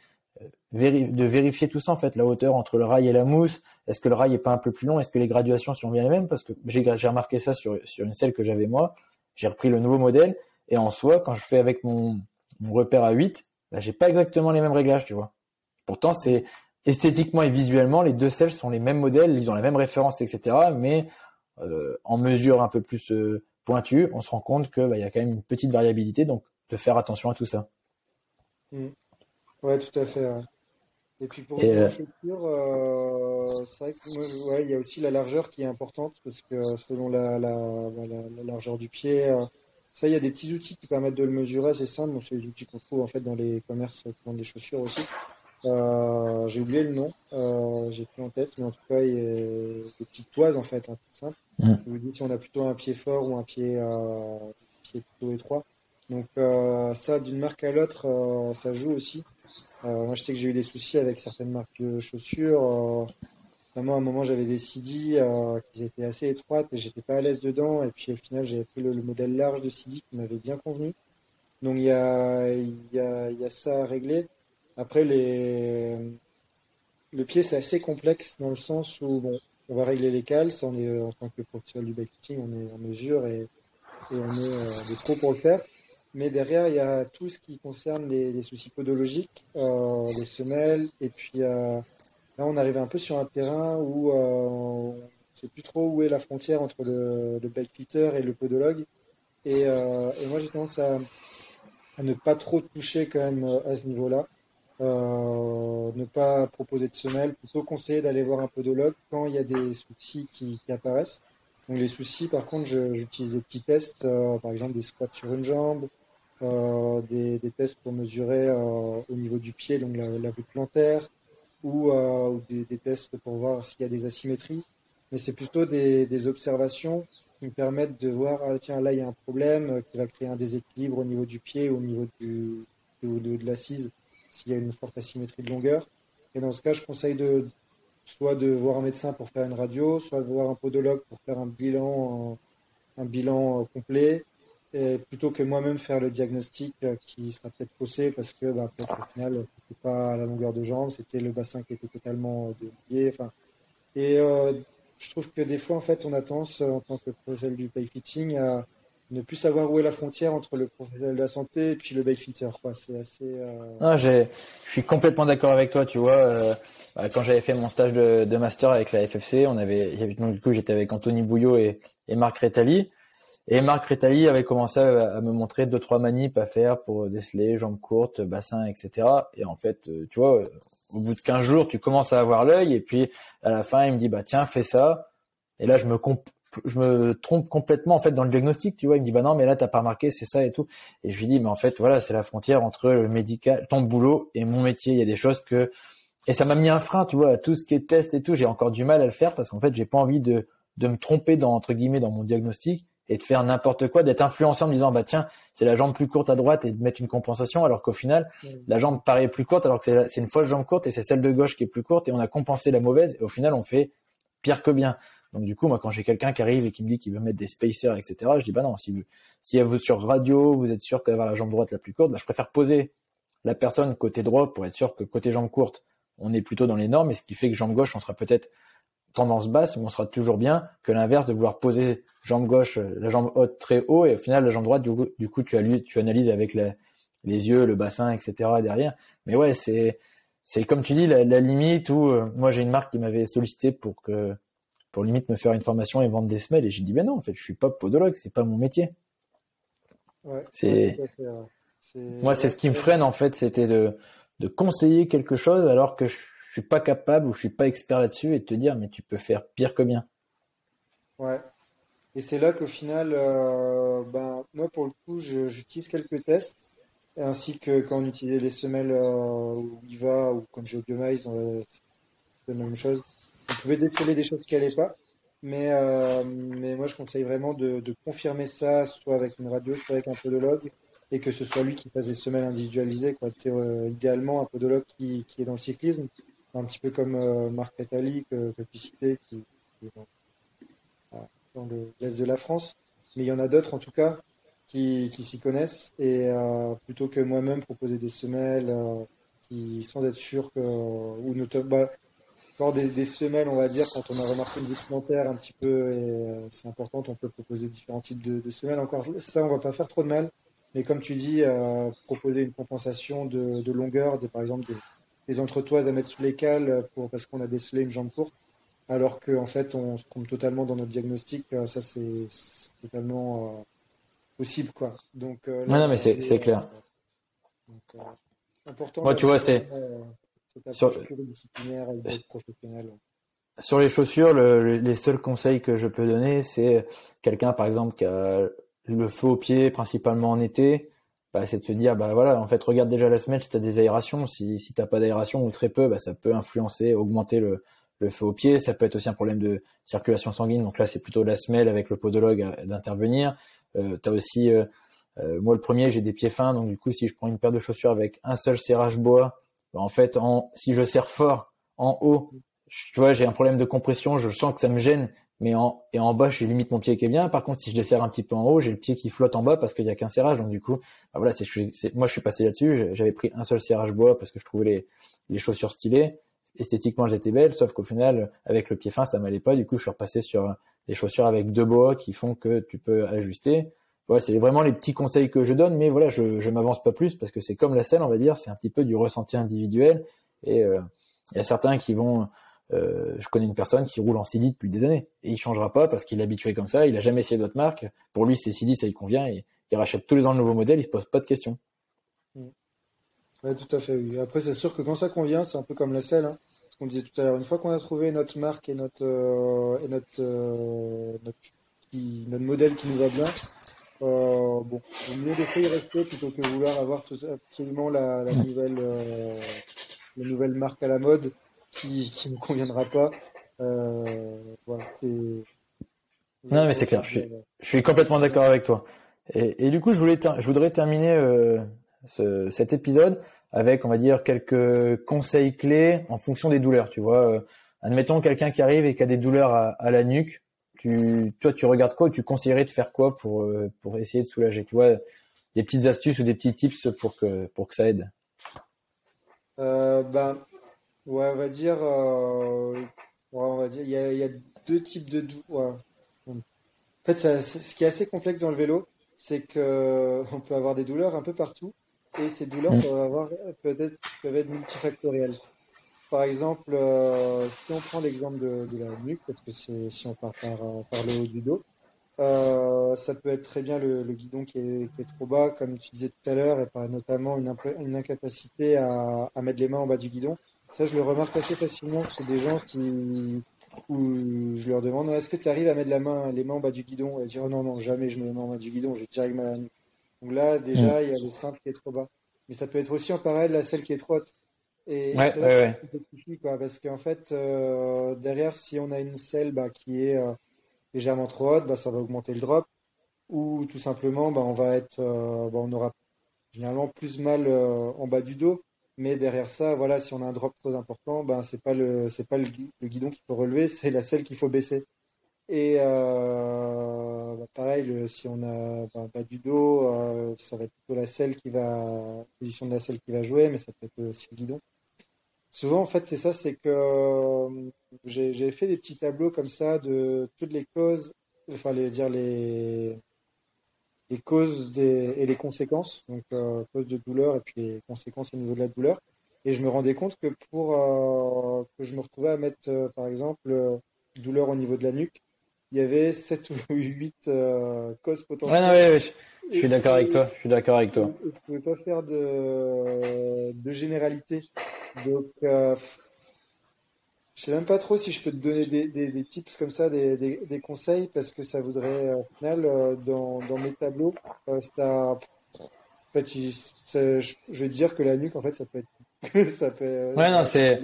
de vérifier tout ça en fait, la hauteur entre le rail et la mousse. Est-ce que le rail est pas un peu plus long? Est-ce que les graduations sont bien les mêmes? Parce que j'ai remarqué ça sur, sur une selle que j'avais moi. J'ai repris le nouveau modèle et en soi, quand je fais avec mon, mon repère à 8, bah, j'ai pas exactement les mêmes réglages, tu vois. Pourtant, c'est esthétiquement et visuellement, les deux selles sont les mêmes modèles, ils ont la même référence, etc. Mais euh, en mesure un peu plus euh, pointue, on se rend compte que bah, il y a quand même une petite variabilité, donc de faire attention à tout ça. Mmh. Ouais, tout à fait. Et puis pour les euh, chaussures, euh, c'est vrai que ouais, il y a aussi la largeur qui est importante parce que selon la, la, bah, la, largeur du pied, ça, il y a des petits outils qui permettent de le mesurer, c'est simple. c'est des outils qu'on trouve en fait dans les commerces qui vendent des chaussures aussi. Euh, j'ai oublié le nom, euh, j'ai plus en tête, mais en tout cas, il y a des petites toises en fait, hein, simple. Mmh. vous dites si on a plutôt un pied fort ou un pied, euh, pied plutôt étroit. Donc ça, d'une marque à l'autre, ça joue aussi. Moi, je sais que j'ai eu des soucis avec certaines marques de chaussures. Euh, Vraiment, à un moment, j'avais des CD euh, qui étaient assez étroites et j'étais pas à l'aise dedans. Et puis au final, j'avais pris le, modèle large de CD qui m'avait bien convenu. Donc il y a, y, y a ça à régler. Après, les... le pied, c'est assez complexe dans le sens où bon, on va régler les cales. Ça, on est, en tant que professionnel du bikefitting, on est en mesure et, et on est euh, pour le faire. Mais derrière, il y a tout ce qui concerne les, les soucis podologiques, euh, les semelles, et puis euh, On arrive un peu sur un terrain où euh, on ne sait plus trop où est la frontière entre le, le fitter et le podologue. Et, euh, moi, j'ai tendance à, ne pas trop toucher quand même euh, à ce niveau-là. Ne pas proposer de semelle, plutôt conseiller d'aller voir un podologue quand il y a des soucis qui, apparaissent. Donc les soucis, par contre, j'utilise des petits tests, par exemple des squats sur une jambe, des, tests pour mesurer au niveau du pied, donc la, la vue plantaire, ou, euh, des, tests pour voir s'il y a des asymétries. Mais c'est plutôt des, observations qui me permettent de voir, ah, tiens, là, il y a un problème euh, qui va créer un déséquilibre au niveau du pied, au niveau du, de, l'assise, s'il y a une forte asymétrie de longueur. Et dans ce cas, je conseille de soit de voir un médecin pour faire une radio, soit de voir un podologue pour faire un bilan, un bilan euh, complet, et plutôt que moi-même faire le diagnostic euh, qui sera peut-être faussé parce que bah, peut au final c'était pas à la longueur de jambe, c'était le bassin qui était totalement euh, délié. Enfin, et euh, je trouve que des fois en fait on a tendance en tant que professionnel du bike fitting à ne plus savoir où est la frontière entre le professionnel de la santé et puis le bike fitter. C'est assez. Euh... Non, je suis complètement d'accord avec toi. Tu vois, euh, bah, quand j'avais fait mon stage de, de, master avec la FFC, on avait, donc, du coup, j'étais avec Anthony Bouillot et, et Marc Rétali. Et Marc Rétali avait commencé à, me montrer deux trois manips à faire pour déceler jambes courtes, bassin, etc. Et en fait, euh, tu vois, au bout de 15 jours, tu commences à avoir l'œil et puis à la fin, il me dit bah tiens, fais ça. Et là, je me je me trompe complètement en fait dans le diagnostic, tu vois. Il me dit bah non, mais là t'as pas remarqué, c'est ça et tout. Et je lui dis mais en fait voilà, c'est la frontière entre le médical, ton boulot et mon métier. Il y a des choses que et ça m'a mis un frein, tu vois, à tout ce qui est test et tout. J'ai encore du mal à le faire parce qu'en fait, j'ai pas envie de de me tromper dans entre guillemets dans mon diagnostic et de faire n'importe quoi, d'être influencé en me disant bah tiens c'est la jambe plus courte à droite et de mettre une compensation alors qu'au final la jambe paraît plus courte alors que c'est une fausse jambe courte et c'est celle de gauche qui est plus courte et on a compensé la mauvaise et au final on fait pire que bien. Donc du coup moi quand j'ai quelqu'un qui arrive et qui me dit qu'il veut mettre des spacers etc je dis bah non si vous si vous sur radio vous êtes sûr d'avoir la jambe droite la plus courte bah, je préfère poser la personne côté droit pour être sûr que côté jambe courte on est plutôt dans les normes et ce qui fait que jambe gauche on sera peut-être tendance basse, mais on sera toujours bien que l'inverse de vouloir poser jambe gauche, la jambe haute très haut, et au final la jambe droite, du coup, du coup tu, tu analyses avec les yeux, le bassin, etc. derrière. Mais ouais, c'est c'est comme tu dis la, la limite où euh, moi j'ai une marque qui m'avait sollicité pour que pour limite me faire une formation et vendre des semelles, et j'ai dit ben non, en fait, je suis pas podologue, c'est pas mon métier. Ouais, c'est moi c'est ce qui me freine en fait, c'était de de conseiller quelque chose alors que je je suis pas capable ou je suis pas expert là-dessus et te dire mais tu peux faire pire que bien. Ouais. Et c'est là qu'au final, euh, ben, moi pour le coup, j'utilise quelques tests, ainsi que quand on utilisait les semelles euh, où ou quand j'ai biomaïs, c'est la même chose. On pouvait déceler des choses qui allaient pas, mais euh, mais moi je conseille vraiment de, confirmer ça, soit avec une radio, soit avec un podologue, et que ce soit lui qui fasse des semelles individualisées, quoi. Euh, idéalement un podologue qui est dans le cyclisme, un petit peu comme euh, Marc Catali que, tu citais, qui, est dans, dans l'est de la France. Mais il y en a d'autres en tout cas qui, qui s'y connaissent. Et euh, plutôt que moi-même proposer des semelles euh, qui sans être sûr que ou notamment bah, des, semelles on va dire quand on a remarqué une documentaire un petit peu et euh, c'est important on peut proposer différents types de, semelles. Encore ça on va pas faire trop de mal. Mais comme tu dis euh, proposer une compensation de, longueur par exemple des, des entretoises à mettre sous les cales pour, parce qu'on a décelé une jambe courte, alors qu'en en fait on se trompe totalement dans notre diagnostic. Euh, ça c'est totalement euh, possible quoi. Donc euh, là, non, mais c'est clair. Donc, important. Moi, tu vois, c'est sur... Sur les chaussures, le, les seuls conseils que je peux donner, c'est quelqu'un par exemple qui a le feu au pied principalement en été, bah, c'est de se dire bah voilà en fait regarde déjà la semelle si tu as des aérations si si t'as pas d'aération ou très peu bah ça peut influencer augmenter le le feu au pied. Ça peut être aussi un problème de circulation sanguine. Donc là c'est plutôt la semelle avec le podologue d'intervenir. Euh, tu as aussi euh, euh, moi le premier j'ai des pieds fins. Donc du coup si je prends une paire de chaussures avec un seul serrage bois bah, en fait en si je serre fort en haut tu vois, j'ai un problème de compression, je sens que ça me gêne, mais en, et en bas, je limite mon pied qui est bien. Par contre, si je desserre un petit peu en haut, j'ai le pied qui flotte en bas parce qu'il y a qu'un serrage. Donc du coup, bah voilà, c'est, moi je suis passé là-dessus. J'avais pris un seul serrage bois parce que je trouvais les, les chaussures stylées. Esthétiquement, j'étais belle, sauf qu'au final, avec le pied fin, ça m'allait pas. Du coup, je suis repassé sur des chaussures avec deux bois qui font que tu peux ajuster. Voilà, c'est vraiment les petits conseils que je donne, mais voilà, je, je m'avance pas plus parce que c'est comme la selle, on va dire, c'est un petit peu du ressenti individuel. Et euh, il y a certains qui vont euh, je connais une personne qui roule en CD depuis des années et il changera pas parce qu'il est habitué comme ça. Il a jamais essayé d'autres marques. Pour lui, c'est CD, ça lui convient et il rachète tous les ans le nouveau modèle. Il se pose pas de questions. Mm. Ouais, tout à fait. Oui. Après, c'est sûr que quand ça convient, c'est un peu comme la selle. Hein. Ce qu'on disait tout à l'heure. Une fois qu'on a trouvé notre marque et notre euh, notre, euh, notre, modèle qui nous va bien, euh, bon, il mieux de y rester plutôt que vouloir avoir absolument la nouvelle la nouvelle marque à la mode qui, qui ne conviendra pas. Euh, voilà, non, mais c'est clair. Je suis, je suis complètement d'accord avec toi. Et, et, du coup, je voulais, je voudrais terminer euh, ce, cet épisode avec, on va dire, quelques conseils clés en fonction des douleurs. Tu vois, euh, admettons quelqu'un qui arrive et qui a des douleurs à, à, la nuque. Tu, toi, tu regardes quoi Tu conseillerais de faire quoi pour pour essayer de soulager Tu vois, des petites astuces ou des petits tips pour que pour que ça aide? Euh, ben, Ouais, on va dire, euh, ouais, on va dire, il y a, il y a deux types de douleurs. En fait, ça, ce qui est assez complexe dans le vélo, c'est que <laughs> on peut avoir des douleurs un peu partout, et ces douleurs mm. peuvent avoir peut-être peuvent être multifactorielles. Par exemple, euh, si on prend l'exemple de, de, la nuque, parce que c'est si on part par, par le haut du dos, euh, ça peut être très bien le, le guidon qui est, qui est, trop bas, comme tu disais tout à l'heure, et par notamment une, une incapacité à, à, mettre les mains en bas du guidon. Ça, je le remarque assez facilement c'est des gens qui, où je leur demande est-ce que tu arrives à mettre la main, les mains en bas du guidon? Et dire oh non, non, jamais je mets les mains en bas du guidon, j'ai direct mal à la nuque. Donc là, déjà, mm. il y a le simple qui est trop bas. Mais ça peut être aussi en parallèle la selle qui est trop haute. Et ouais, c'est ouais, ouais. quoi, parce qu'en fait, euh, derrière, si on a une selle bah, qui est euh, légèrement trop haute, bah, ça va augmenter le drop. Ou tout simplement, bah, on va être, euh, on aura généralement plus mal en bas du dos. Mais derrière ça, voilà, si on a un drop trop important, ben c'est pas le c'est pas le, guidon qu'il faut relever, c'est la selle qu'il faut baisser. Et euh, bah, pareil, si on a ben, pas du dos, euh, ça va être plutôt la selle qui va position de la selle qui va jouer, mais ça peut être aussi le guidon. Souvent, en fait, c'est ça, c'est que j'ai fait des petits tableaux comme ça de toutes les causes, enfin, les dire les les causes des, et les conséquences, donc euh, causes de douleur et puis les conséquences au niveau de la douleur. Et je me rendais compte que pour euh, que je me retrouvais à mettre, euh, par exemple, euh, douleur au niveau de la nuque, il y avait 7 <laughs> ou 8 euh, causes potentielles. Ouais, non, ouais, je, je, suis d'accord avec toi. Je suis d'accord avec toi. Je ne pouvais pas faire de, de généralité. Donc, je sais même pas trop si je peux te donner des, des, des tips comme ça, des, conseils, parce que ça voudrait, euh, au final, euh, dans, dans mes tableaux, euh, ça, en fait, je, vais te dire que la nuque, en fait, ça peut être, <laughs> ça peut. Ouais, non, c'est,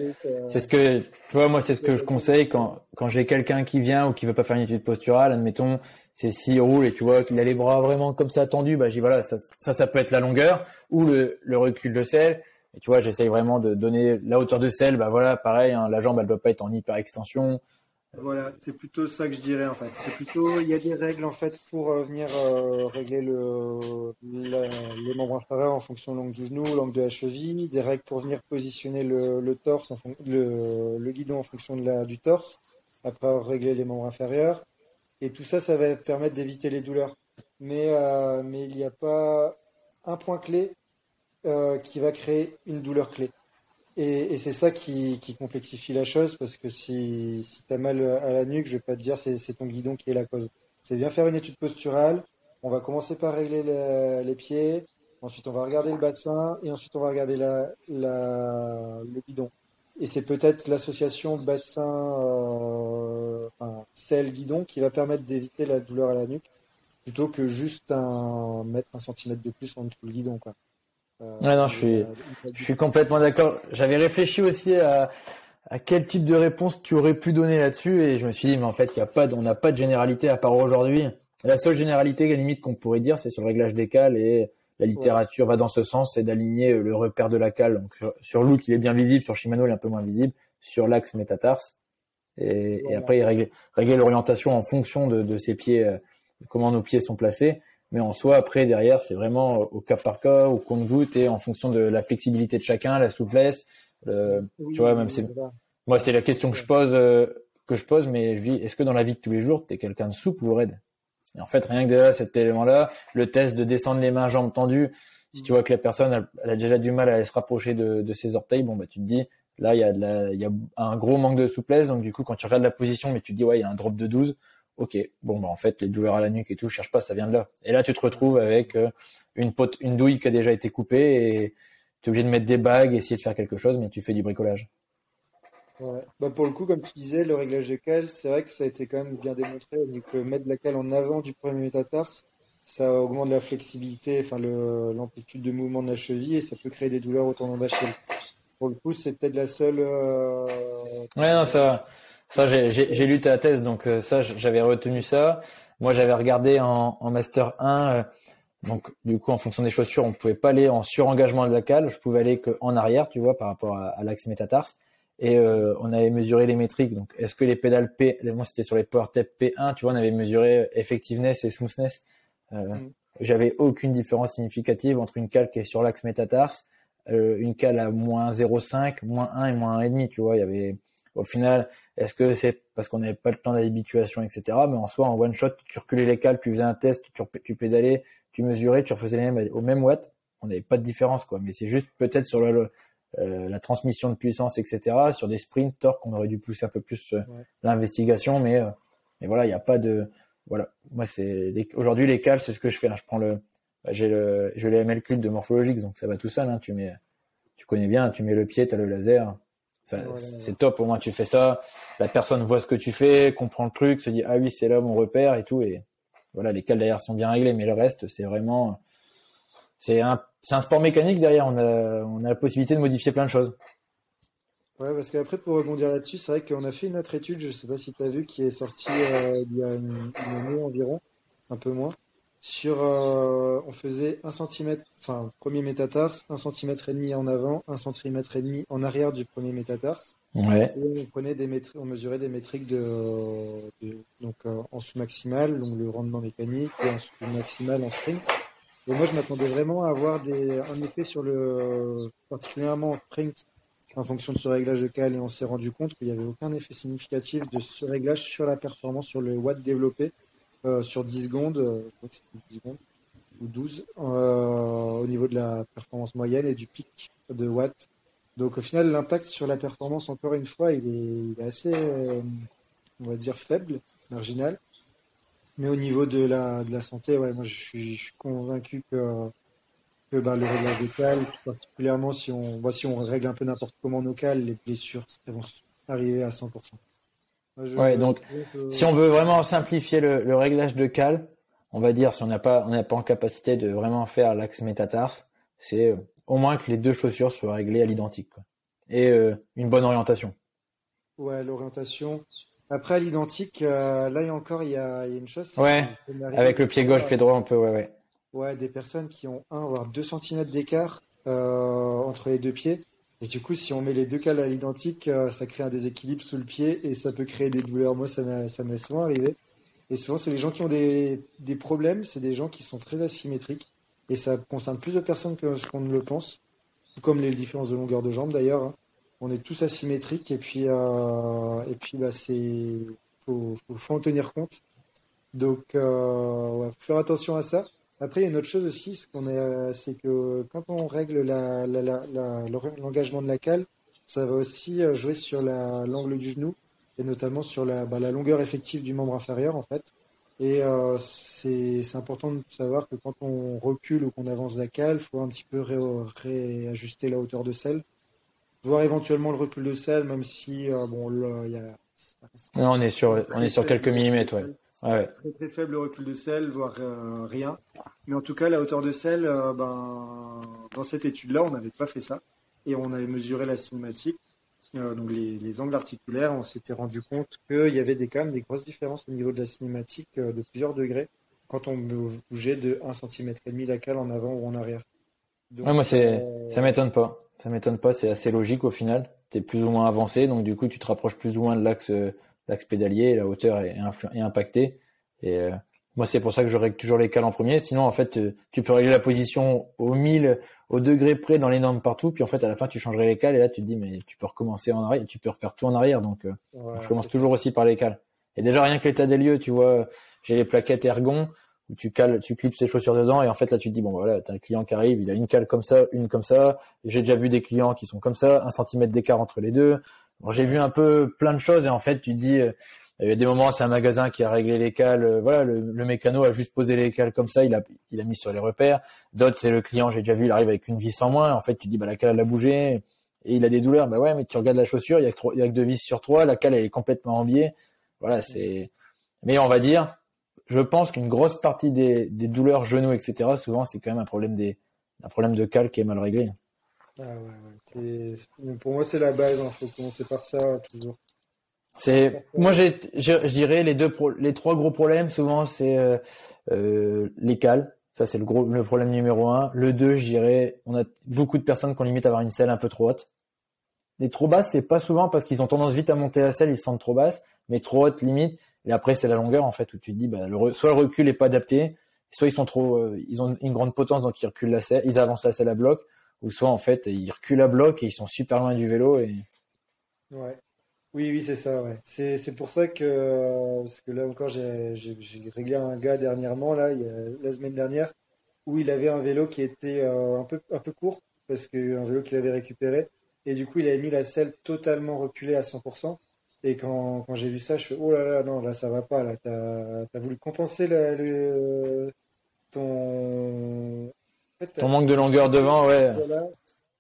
c'est ce que, tu vois, moi, c'est ce que je conseille quand, quand j'ai quelqu'un qui vient ou qui veut pas faire une étude posturale, admettons, c'est s'il roule et tu vois qu'il a les bras vraiment comme ça tendus, bah, j'ai voilà, ça, ça, ça peut être la longueur ou le, le recul de selle. Et tu vois, j'essaye vraiment de donner la hauteur de selle. Bah voilà, pareil, hein, la jambe, elle doit pas être en hyper extension. Voilà, c'est plutôt ça que je dirais en fait. C'est plutôt, il y a des règles en fait pour euh, venir euh, régler le, les membres inférieurs en fonction de l'angle du genou, l'angle de la cheville, des règles pour venir positionner le, torse, le, guidon en fonction de la, du torse, après régler les membres inférieurs. Et tout ça, ça va permettre d'éviter les douleurs. Mais, euh, mais il n'y a pas un point clé euh, qui va créer une douleur clé. Et, c'est ça qui, complexifie la chose parce que si, si tu as mal à la nuque, je vais pas te dire c'est, ton guidon qui est la cause. C'est bien faire une étude posturale. On va commencer par régler les pieds. Ensuite, on va regarder le bassin et ensuite on va regarder le guidon. Et c'est peut-être l'association bassin, euh, enfin, guidon qui va permettre d'éviter la douleur à la nuque plutôt que juste un mettre un centimètre de plus en dessous le guidon. Euh, non, je suis, je suis complètement d'accord. J'avais réfléchi aussi à, à quel type de réponse tu aurais pu donner là-dessus et je me suis dit mais en fait il y a pas on n'a pas de généralité à part aujourd'hui. La seule généralité à la limite qu'on pourrait dire c'est sur le réglage des cales et la littérature va dans ce sens c'est d'aligner le repère de la cale. Donc sur, sur Look il est bien visible sur Shimano il est un peu moins visible. Sur l'axe métatarse Et, après, régler, régler l'orientation en fonction de, de ses pieds, euh, comment nos pieds sont placés. Mais en soi, après, derrière, c'est vraiment au cas par cas, au compte-goutte et en fonction de la flexibilité de chacun, la souplesse. tu vois, même c'est, moi, c'est la question que je pose, euh, que je pose, mais je dis, est-ce que dans la vie de tous les jours, tu es quelqu'un de souple ou raide? Et en fait, rien que déjà cet élément-là, le test de descendre les mains, jambes tendues, si tu vois que la personne elle, a déjà du mal à se rapprocher de, de, ses orteils, bon bah tu te dis là il y a de la, y a un gros manque de souplesse, donc du coup quand tu regardes la position, mais tu te dis ouais il y a un drop de 12, ok bon bah en fait les douleurs à la nuque et tout, je cherche pas, ça vient de là. Et là tu te retrouves avec euh, une pote, une douille qui a déjà été coupée et tu es obligé de mettre des bagues, essayer de faire quelque chose, mais tu fais du bricolage. Ouais. Bah pour le coup, comme tu disais, le réglage de cale, c'est vrai que ça a été quand même bien démontré. que mettre la cale en avant du premier métatarse, ça augmente la flexibilité, enfin l'amplitude de mouvement de la cheville et ça peut créer des douleurs au tendon d'Achille. Pour le coup, c'est peut-être la seule. Euh... Ouais, non, ça, ça j'ai lu ta thèse, donc euh, ça j'avais retenu ça. Moi, j'avais regardé en, en master 1. Euh, donc, du coup, en fonction des chaussures, on pouvait pas aller en surengagement de la cale. Je pouvais aller qu'en arrière, tu vois, par rapport à, l'axe métatarse. Et euh, on avait mesuré les métriques. Donc, est-ce que les pédales P, moi c'était sur les Power P1, tu vois, on avait mesuré effectiveness et smoothness. Euh, mm. J'avais aucune différence significative entre une cale qui est sur l'axe métatarse, euh, une cale à moins 0,5, moins 1 et moins 1,5, tu vois. Il y avait, au final, est-ce que c'est parce qu'on n'avait pas le temps d'habituation, etc. Mais en soi, en one shot, tu reculais les cales, tu faisais un test, tu, tu pédalais, tu mesurais, tu refaisais les mêmes au même watt. On n'avait pas de différence, quoi. Mais c'est juste peut-être sur le, euh, la transmission de puissance, etc. Sur des sprints, torque, on aurait dû pousser un peu plus euh, l'investigation, mais, mais voilà, il n'y a pas de, voilà. Moi, c'est aujourd'hui les cales, c'est ce que je fais. Hein. Je prends le, bah, j'ai le, je les ML clip de morphologique, donc ça va tout seul. Hein. Tu mets, tu connais bien, tu mets le pied, tu as le laser. C'est top. Au moins, tu fais ça. La personne voit ce que tu fais, comprend le truc, se dit ah oui, c'est là mon repère et tout. Et voilà, les cales derrière sont bien réglés, mais le reste, c'est vraiment, c'est un, un sport mécanique derrière. On a, on a la possibilité de modifier plein de choses. Ouais, parce qu'après, pour rebondir là-dessus, c'est vrai qu'on a fait une autre étude, je sais pas si tu as vu, qui est sortie euh, il y a une, année environ, un peu moins, sur, euh, on faisait un centimètre, enfin, premier métatarse, un centimètre et demi en avant, un centimètre et demi en arrière du premier métatarse. Ouais. Et on prenait des on mesurait des métriques de, donc, euh, en sous maximal, donc le rendement mécanique, et en sous maximal en sprint. Et moi, je m'attendais vraiment à avoir des, un effet sur le, particulièrement en sprint, en fonction de ce réglage de cale et on s'est rendu compte qu'il n'y avait aucun effet significatif de ce réglage sur la performance, sur le watt développé euh, sur 10 secondes, euh, 10 secondes ou 12 euh, au niveau de la performance moyenne et du pic de watts. Donc au final, l'impact sur la performance, encore une fois, il est, assez, on va dire, faible, marginal. Mais au niveau de la, de la santé, ouais, moi je suis, convaincu que que ben, le réglage des cales, particulièrement si on, voit si on règle un peu n'importe comment nos cales, les blessures vont arriver à 100%. Ouais, donc si on veut vraiment simplifier le, le, réglage de cale, on va dire si on n'a pas on n'a pas en capacité de vraiment faire l'axe métatarse, c'est euh, au moins que les deux chaussures soient réglées à l'identique et euh, une bonne orientation. Ouais, l'orientation. Après à l'identique, euh, là il y a encore il y a, il y a une chose. Ouais. Avec le pied gauche, pied droit, un peu, ouais, ouais. Ouais, des personnes qui ont 1 voire 2 cm d'écart entre les deux pieds. Et du coup, si on met les deux cales à l'identique, euh, ça crée un déséquilibre sous le pied et ça peut créer des douleurs. Moi, ça m'est souvent arrivé. Et souvent, c'est les gens qui ont des, des problèmes, c'est des gens qui sont très asymétriques. Et ça concerne plus de personnes que ce qu'on ne le pense. Comme les différences de longueur de jambe d'ailleurs. Hein. On est tous asymétriques et puis, euh, et puis bah, c'est faut, faut, en tenir compte. Donc, euh, ouais, faut faire attention à ça. Après, il y a une autre chose aussi, c'est que quand on règle l'engagement de la cale, ça va aussi euh, jouer sur l'angle du genou et notamment sur bah, la, longueur effective du membre inférieur en fait. Et euh, c'est important de savoir que quand on recule ou qu'on avance la cale, il faut un petit peu réajuster la hauteur de selle, voir éventuellement le recul de selle, même si euh, bon, il y a. Non, on est sur, on est sur quelques millimètres, ouais. Très très faible recul de selle, voire euh, rien. Mais en tout cas, la hauteur de selle, euh, ben, dans cette étude-là, on n'avait pas fait ça. Et on avait mesuré la cinématique, euh, donc les, angles articulaires. On s'était rendu compte qu'il y avait des, quand même des grosses différences au niveau de la cinématique de plusieurs degrés quand on bougeait de 1 cm la cale en avant ou en arrière. Donc, moi, c'est, ça m'étonne pas. Ça m'étonne pas, c'est assez logique au final. Tu es plus ou moins avancé, donc du coup, tu te rapproches plus ou moins de l'axe l'axe pédalier, la hauteur est, est impactée. Et euh, moi, c'est pour ça que je règle toujours les cales en premier. Sinon, en fait, euh, tu peux régler la position au 1000, au degré près dans les normes partout. Puis en fait, à la fin, tu changerais les cales et là, tu te dis, mais tu peux recommencer en arrière, tu peux refaire tout en arrière. Donc, euh, je commence toujours aussi par les cales. Et déjà, rien que l'état des lieux, tu vois, j'ai les plaquettes ergon où tu cales, tu clips tes chaussures dedans et en fait là tu te dis bon voilà t'as un client qui arrive, il a une cale comme ça, une comme ça. J'ai déjà vu des clients qui sont comme ça, un centimètre d'écart entre les deux. J'ai vu un peu plein de choses et en fait tu dis il y a des moments, c'est un magasin qui a réglé les cales. Euh, voilà, le, mécano a juste posé les cales comme ça. Il a, il a mis sur les repères. D'autres, c'est le client. J'ai déjà vu, il arrive avec une vis en moins. En fait, tu dis, bah la cale elle a bougé et il a des douleurs. Bah ouais, mais tu regardes la chaussure, il y a que, il y a que deux vis sur trois. La cale elle est complètement en biais. Voilà, c'est. Mais on va dire, je pense qu'une grosse partie des, des douleurs genoux, etc. Souvent, c'est quand même un problème des, un problème de cale qui est mal réglé. Ah ouais, ouais. Pour moi, c'est la base. Il hein. faut commencer par ça toujours. C'est moi je, dirais les deux les trois gros problèmes souvent c'est euh, euh, les cales ça c'est le gros le problème numéro un le deux je dirais on a beaucoup de personnes qui ont limite à avoir une selle un peu trop haute les trop basses c'est pas souvent parce qu'ils ont tendance vite à monter la selle ils se sentent trop basses mais trop haute limite et après c'est la longueur en fait où tu te dis bah le, soit le recul est pas adapté soit ils sont trop euh, ils ont une grande potence donc ils reculent la selle ils avancent la selle à bloc ou soit en fait ils reculent à bloc et ils sont super loin du vélo et ouais oui, oui, c'est ça, ouais. C'est, pour ça que, parce que là encore, j'ai, réglé un gars dernièrement, là, la semaine dernière, où il avait un vélo qui était euh, un peu, un peu court, parce que un vélo qu'il avait récupéré, et du coup, il avait mis la selle totalement reculée à 100%. Et quand, j'ai vu ça, je fais, oh là là, non, là, ça va pas, là, t'as, voulu compenser le, ton, ton manque de longueur devant, ouais.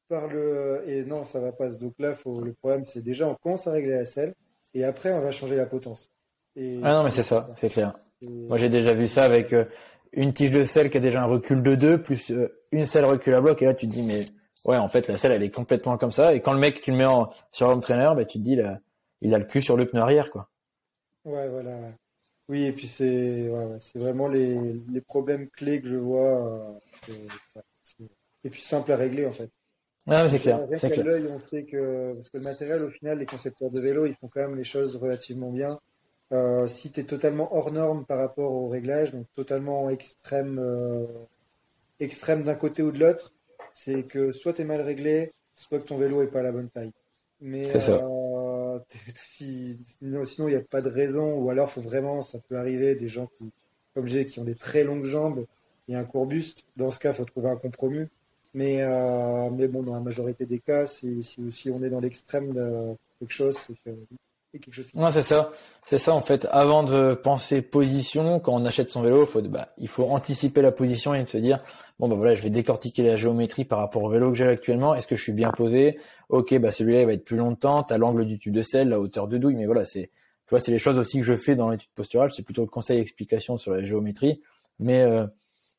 Par le et non ça va pas donc là faut le problème c'est déjà on commence à régler la selle et après on va changer la potence. Et ah non mais c'est ça. c'est clair. Moi j'ai déjà vu ça avec euh, une tige de selle qui a déjà un recul de 2 plus euh, une selle recul à bloc et là tu te dis mais ouais en fait la selle elle est complètement comme ça et quand le mec tu le mets en, sur trainer bah, tu te dis là, il a le cul sur le pneu arrière quoi. Ouais voilà oui et puis c'est ouais, c'est vraiment les, les problèmes clés que je vois euh, et puis simple à régler en fait ah, c'est clair. C'est clair. l'œil, on sait que parce que le matériel, au final, les concepteurs de vélo, ils font quand même les choses relativement bien. Euh, si tu es totalement hors norme par rapport au réglage, donc totalement extrême, euh, extrême d'un côté ou de l'autre, c'est que soit tu es mal réglé, soit que ton vélo est pas à la bonne taille. Mais euh, <laughs> si, sinon, il n'y a pas de raison, ou alors faut vraiment, ça peut arriver, des gens qui, comme j'ai, qui ont des très longues jambes et un court buste. Dans ce cas, faut trouver un compromis. Mais, euh, mais bon, dans la majorité des cas, si, si, on est dans l'extrême de quelque chose, c'est Non, c'est ça. C'est ça, en fait. Avant de penser position, quand on achète son vélo, bah, il faut anticiper la position et se dire, bon, bah voilà, je vais décortiquer la géométrie par rapport au vélo que j'ai actuellement. Est-ce que je suis bien posé? Ok, bah, celui-là, il va être plus longtemps. T'as l'angle du tube de selle, la hauteur de douille. Mais voilà, c'est, tu vois, c'est les choses aussi que je fais dans l'étude posturale. C'est plutôt le conseil explication sur la géométrie. Mais, euh,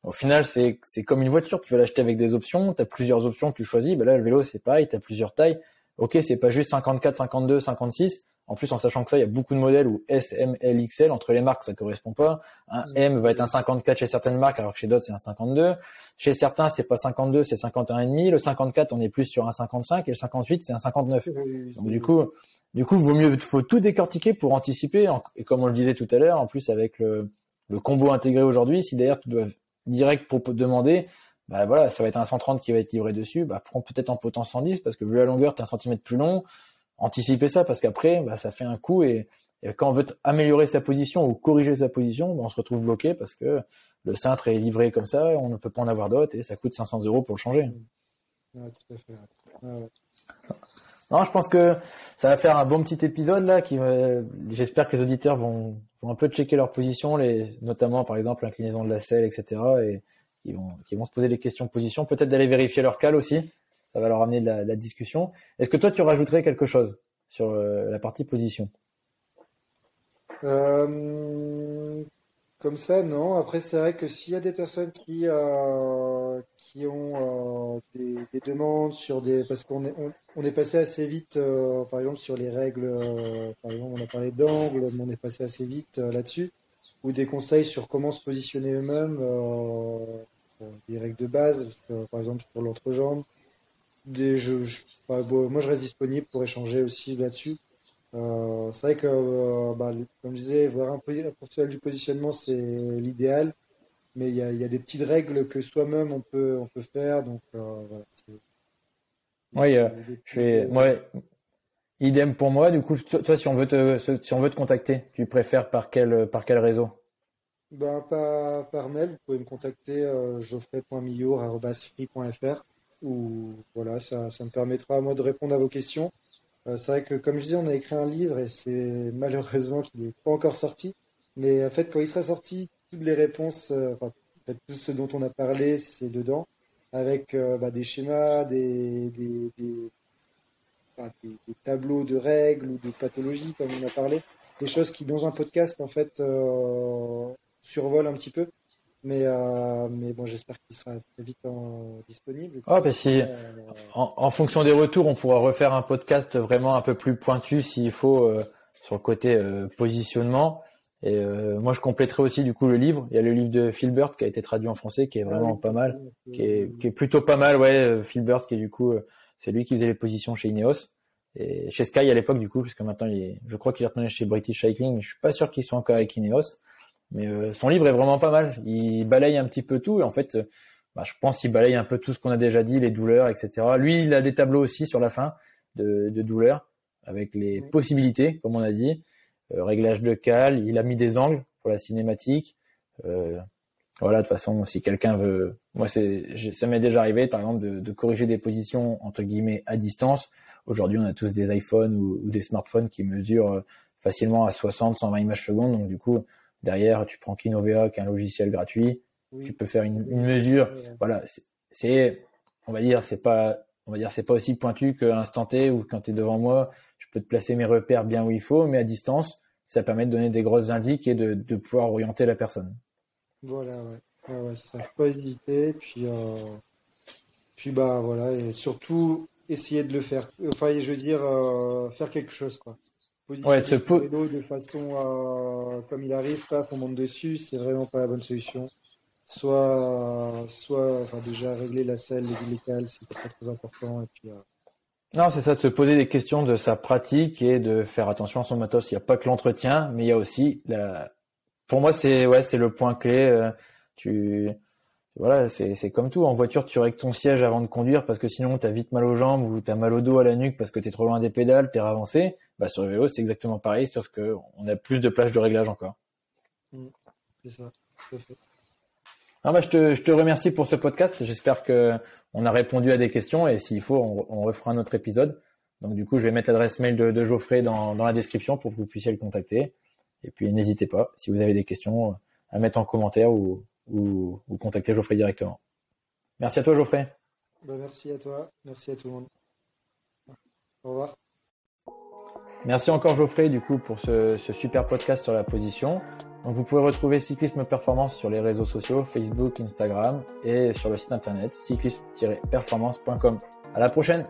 au final, c'est comme une voiture, tu vas l'acheter avec des options, tu as plusieurs options, tu choisis. Ben là, le vélo, c'est pareil, tu as plusieurs tailles. Ok, c'est pas juste 54, 52, 56. En plus, en sachant que ça, il y a beaucoup de modèles où S, M, L, XL, entre les marques, ça correspond pas. Un M va être un 54 chez certaines marques, alors que chez d'autres, c'est un 52. Chez certains, c'est pas 52, c'est 51,5. Le 54, on est plus sur un 55, et le 58, c'est un 59. Donc, du coup, du coup, vaut mieux, faut tout décortiquer pour anticiper. Et comme on le disait tout à l'heure, en plus, avec le, le combo intégré aujourd'hui, si d'ailleurs tu dois direct pour demander, bah voilà, ça va être un 130 qui va être livré dessus, bah prends peut-être en potence 110 parce que vu la longueur, tu un centimètre plus long, anticiper ça parce qu'après, bah, ça fait un coup et, quand on veut améliorer sa position ou corriger sa position, bah, on se retrouve bloqué parce que le cintre est livré comme ça, on ne peut pas en avoir d'autres et ça coûte 500 euros pour le changer. tout à fait. Non, je pense que ça va faire un bon petit épisode là. Qui, j'espère que les auditeurs vont, vont un peu checker leur position, les, notamment par exemple l'inclinaison de la selle, etc. Et qui vont, qui vont se poser des questions de position, peut-être d'aller vérifier leur cale aussi. Ça va leur amener de la, discussion. Est-ce que toi tu rajouterais quelque chose sur euh, la partie position? Euh, comme ça, non. Après, c'est vrai que s'il y a des personnes qui, euh, qui ont des, des, demandes sur des. Parce qu'on est, on, est passé assez vite, par exemple, sur les règles. Par exemple, on a parlé d'angle, mais on est passé assez vite là-dessus. Ou des conseils sur comment se positionner eux-mêmes, des règles de base, par exemple, pour l'entrejambe. Des, je, je, moi, je reste disponible pour échanger aussi là-dessus. Euh, c'est vrai que, euh, bah, comme je disais, voir un, professionnel du positionnement, c'est l'idéal, mais il y a, y a, des petites règles que soi-même on peut, on peut faire. Donc, euh, voilà, oui, je fais, moi, idem pour moi. Du coup, toi, si on veut te, si on veut te contacter, tu préfères par quel, par quel réseau? Ben, par, par mail, vous pouvez me contacter euh, ou voilà, ça, me permettra à moi de répondre à vos questions. Euh, c'est vrai que, comme je dis, on a écrit un livre et c'est <laughs> malheureusement qu'il n'est pas encore sorti. Mais en fait, quand il sera sorti, toutes les réponses, euh, tout ce dont on a parlé, c'est dedans, avec euh, bah, des schémas, des, des, des, des, tableaux de règles ou de pathologies, comme on a parlé, des choses qui, dans un podcast, en fait, survolent un petit peu. Mais, euh, mais bon, j'espère qu'il sera très vite en, disponible. Ah, bah si, euh, en, en, fonction des retours, on pourra refaire un podcast vraiment un peu plus pointu s'il faut euh, sur le côté euh, positionnement. Et euh, moi, je compléterai aussi du coup le livre. Il y a le livre de Philbert qui a été traduit en français, qui est ah vraiment pas mal, qui est, qui est plutôt pas mal, ouais. Philbert, qui est du coup, c'est lui qui faisait les positions chez Ineos et chez Sky à l'époque du coup, puisque maintenant il est, je crois qu'il est retourné chez British Cycling, mais je suis pas sûr qu'il soit encore avec Ineos. Mais euh, son livre est vraiment pas mal. Il balaye un petit peu tout et en fait, euh, bah, je pense qu'il balaye un peu tout ce qu'on a déjà dit, les douleurs, etc. Lui, il a des tableaux aussi sur la fin de, de douleurs avec les possibilités, comme on a dit, euh, réglage de cal. Il a mis des angles pour la cinématique. Euh, voilà, de toute façon, si quelqu'un veut, moi, c'est, ça m'est déjà arrivé, par exemple, de, de, corriger des positions entre guillemets à distance. Aujourd'hui, on a tous des iPhones ou, ou des smartphones qui mesurent facilement à 60, 120 images secondes. Donc, du coup, Derrière, tu prends Kinovea, qui est un logiciel gratuit. Tu peux faire une, une mesure. Voilà, c'est, on va dire, c'est pas, on va dire, c'est pas aussi pointu qu'à l'instant T ou quand tu es devant moi, je peux te placer mes repères bien où il faut, mais à distance, ça permet de donner des grosses indices et de, de pouvoir orienter la personne. Voilà, ouais. ça, faut pas hésiter. Puis, euh, puis bah voilà, et surtout essayer de le faire. Enfin, je veux dire, euh, faire quelque chose, quoi ouais, ce de façon euh, comme il arrive, pas on monte dessus, c'est vraiment pas la bonne solution. Soit, soit, enfin déjà régler la selle, les c'est très très important. Et puis, euh... Non, c'est ça, de se poser des questions de sa pratique et de faire attention à son matos. Il n'y a pas que l'entretien, mais il y a aussi la. Pour moi, c'est ouais, c'est le point clé. Euh, tu voilà, c'est comme tout. En voiture, tu règles ton siège avant de conduire parce que sinon, tu as vite mal aux jambes ou tu as mal au dos, à la nuque parce que tu es trop loin des pédales, tu es avancé. Bah, sur le vélo, c'est exactement pareil, sauf que on a plus de plages de réglage encore. Mm. c'est ça, tout à fait. Ah bah, je, te, je te remercie pour ce podcast. J'espère que on a répondu à des questions et s'il faut, on, on, refera un autre épisode. Donc du coup, je vais mettre l'adresse mail de, de Geoffrey dans, dans, la description pour que vous puissiez le contacter. Et puis n'hésitez pas, si vous avez des questions, à mettre en commentaire ou, ou, ou contacter Geoffrey directement. Merci à toi Geoffrey. Bah, merci à toi, merci à tout le monde. Au revoir. Merci encore Geoffrey du coup pour ce, ce, super podcast sur la position. Donc vous pouvez retrouver Cyclisme Performance sur les réseaux sociaux, Facebook, Instagram et sur le site internet cyclisme-performance.com. À la prochaine!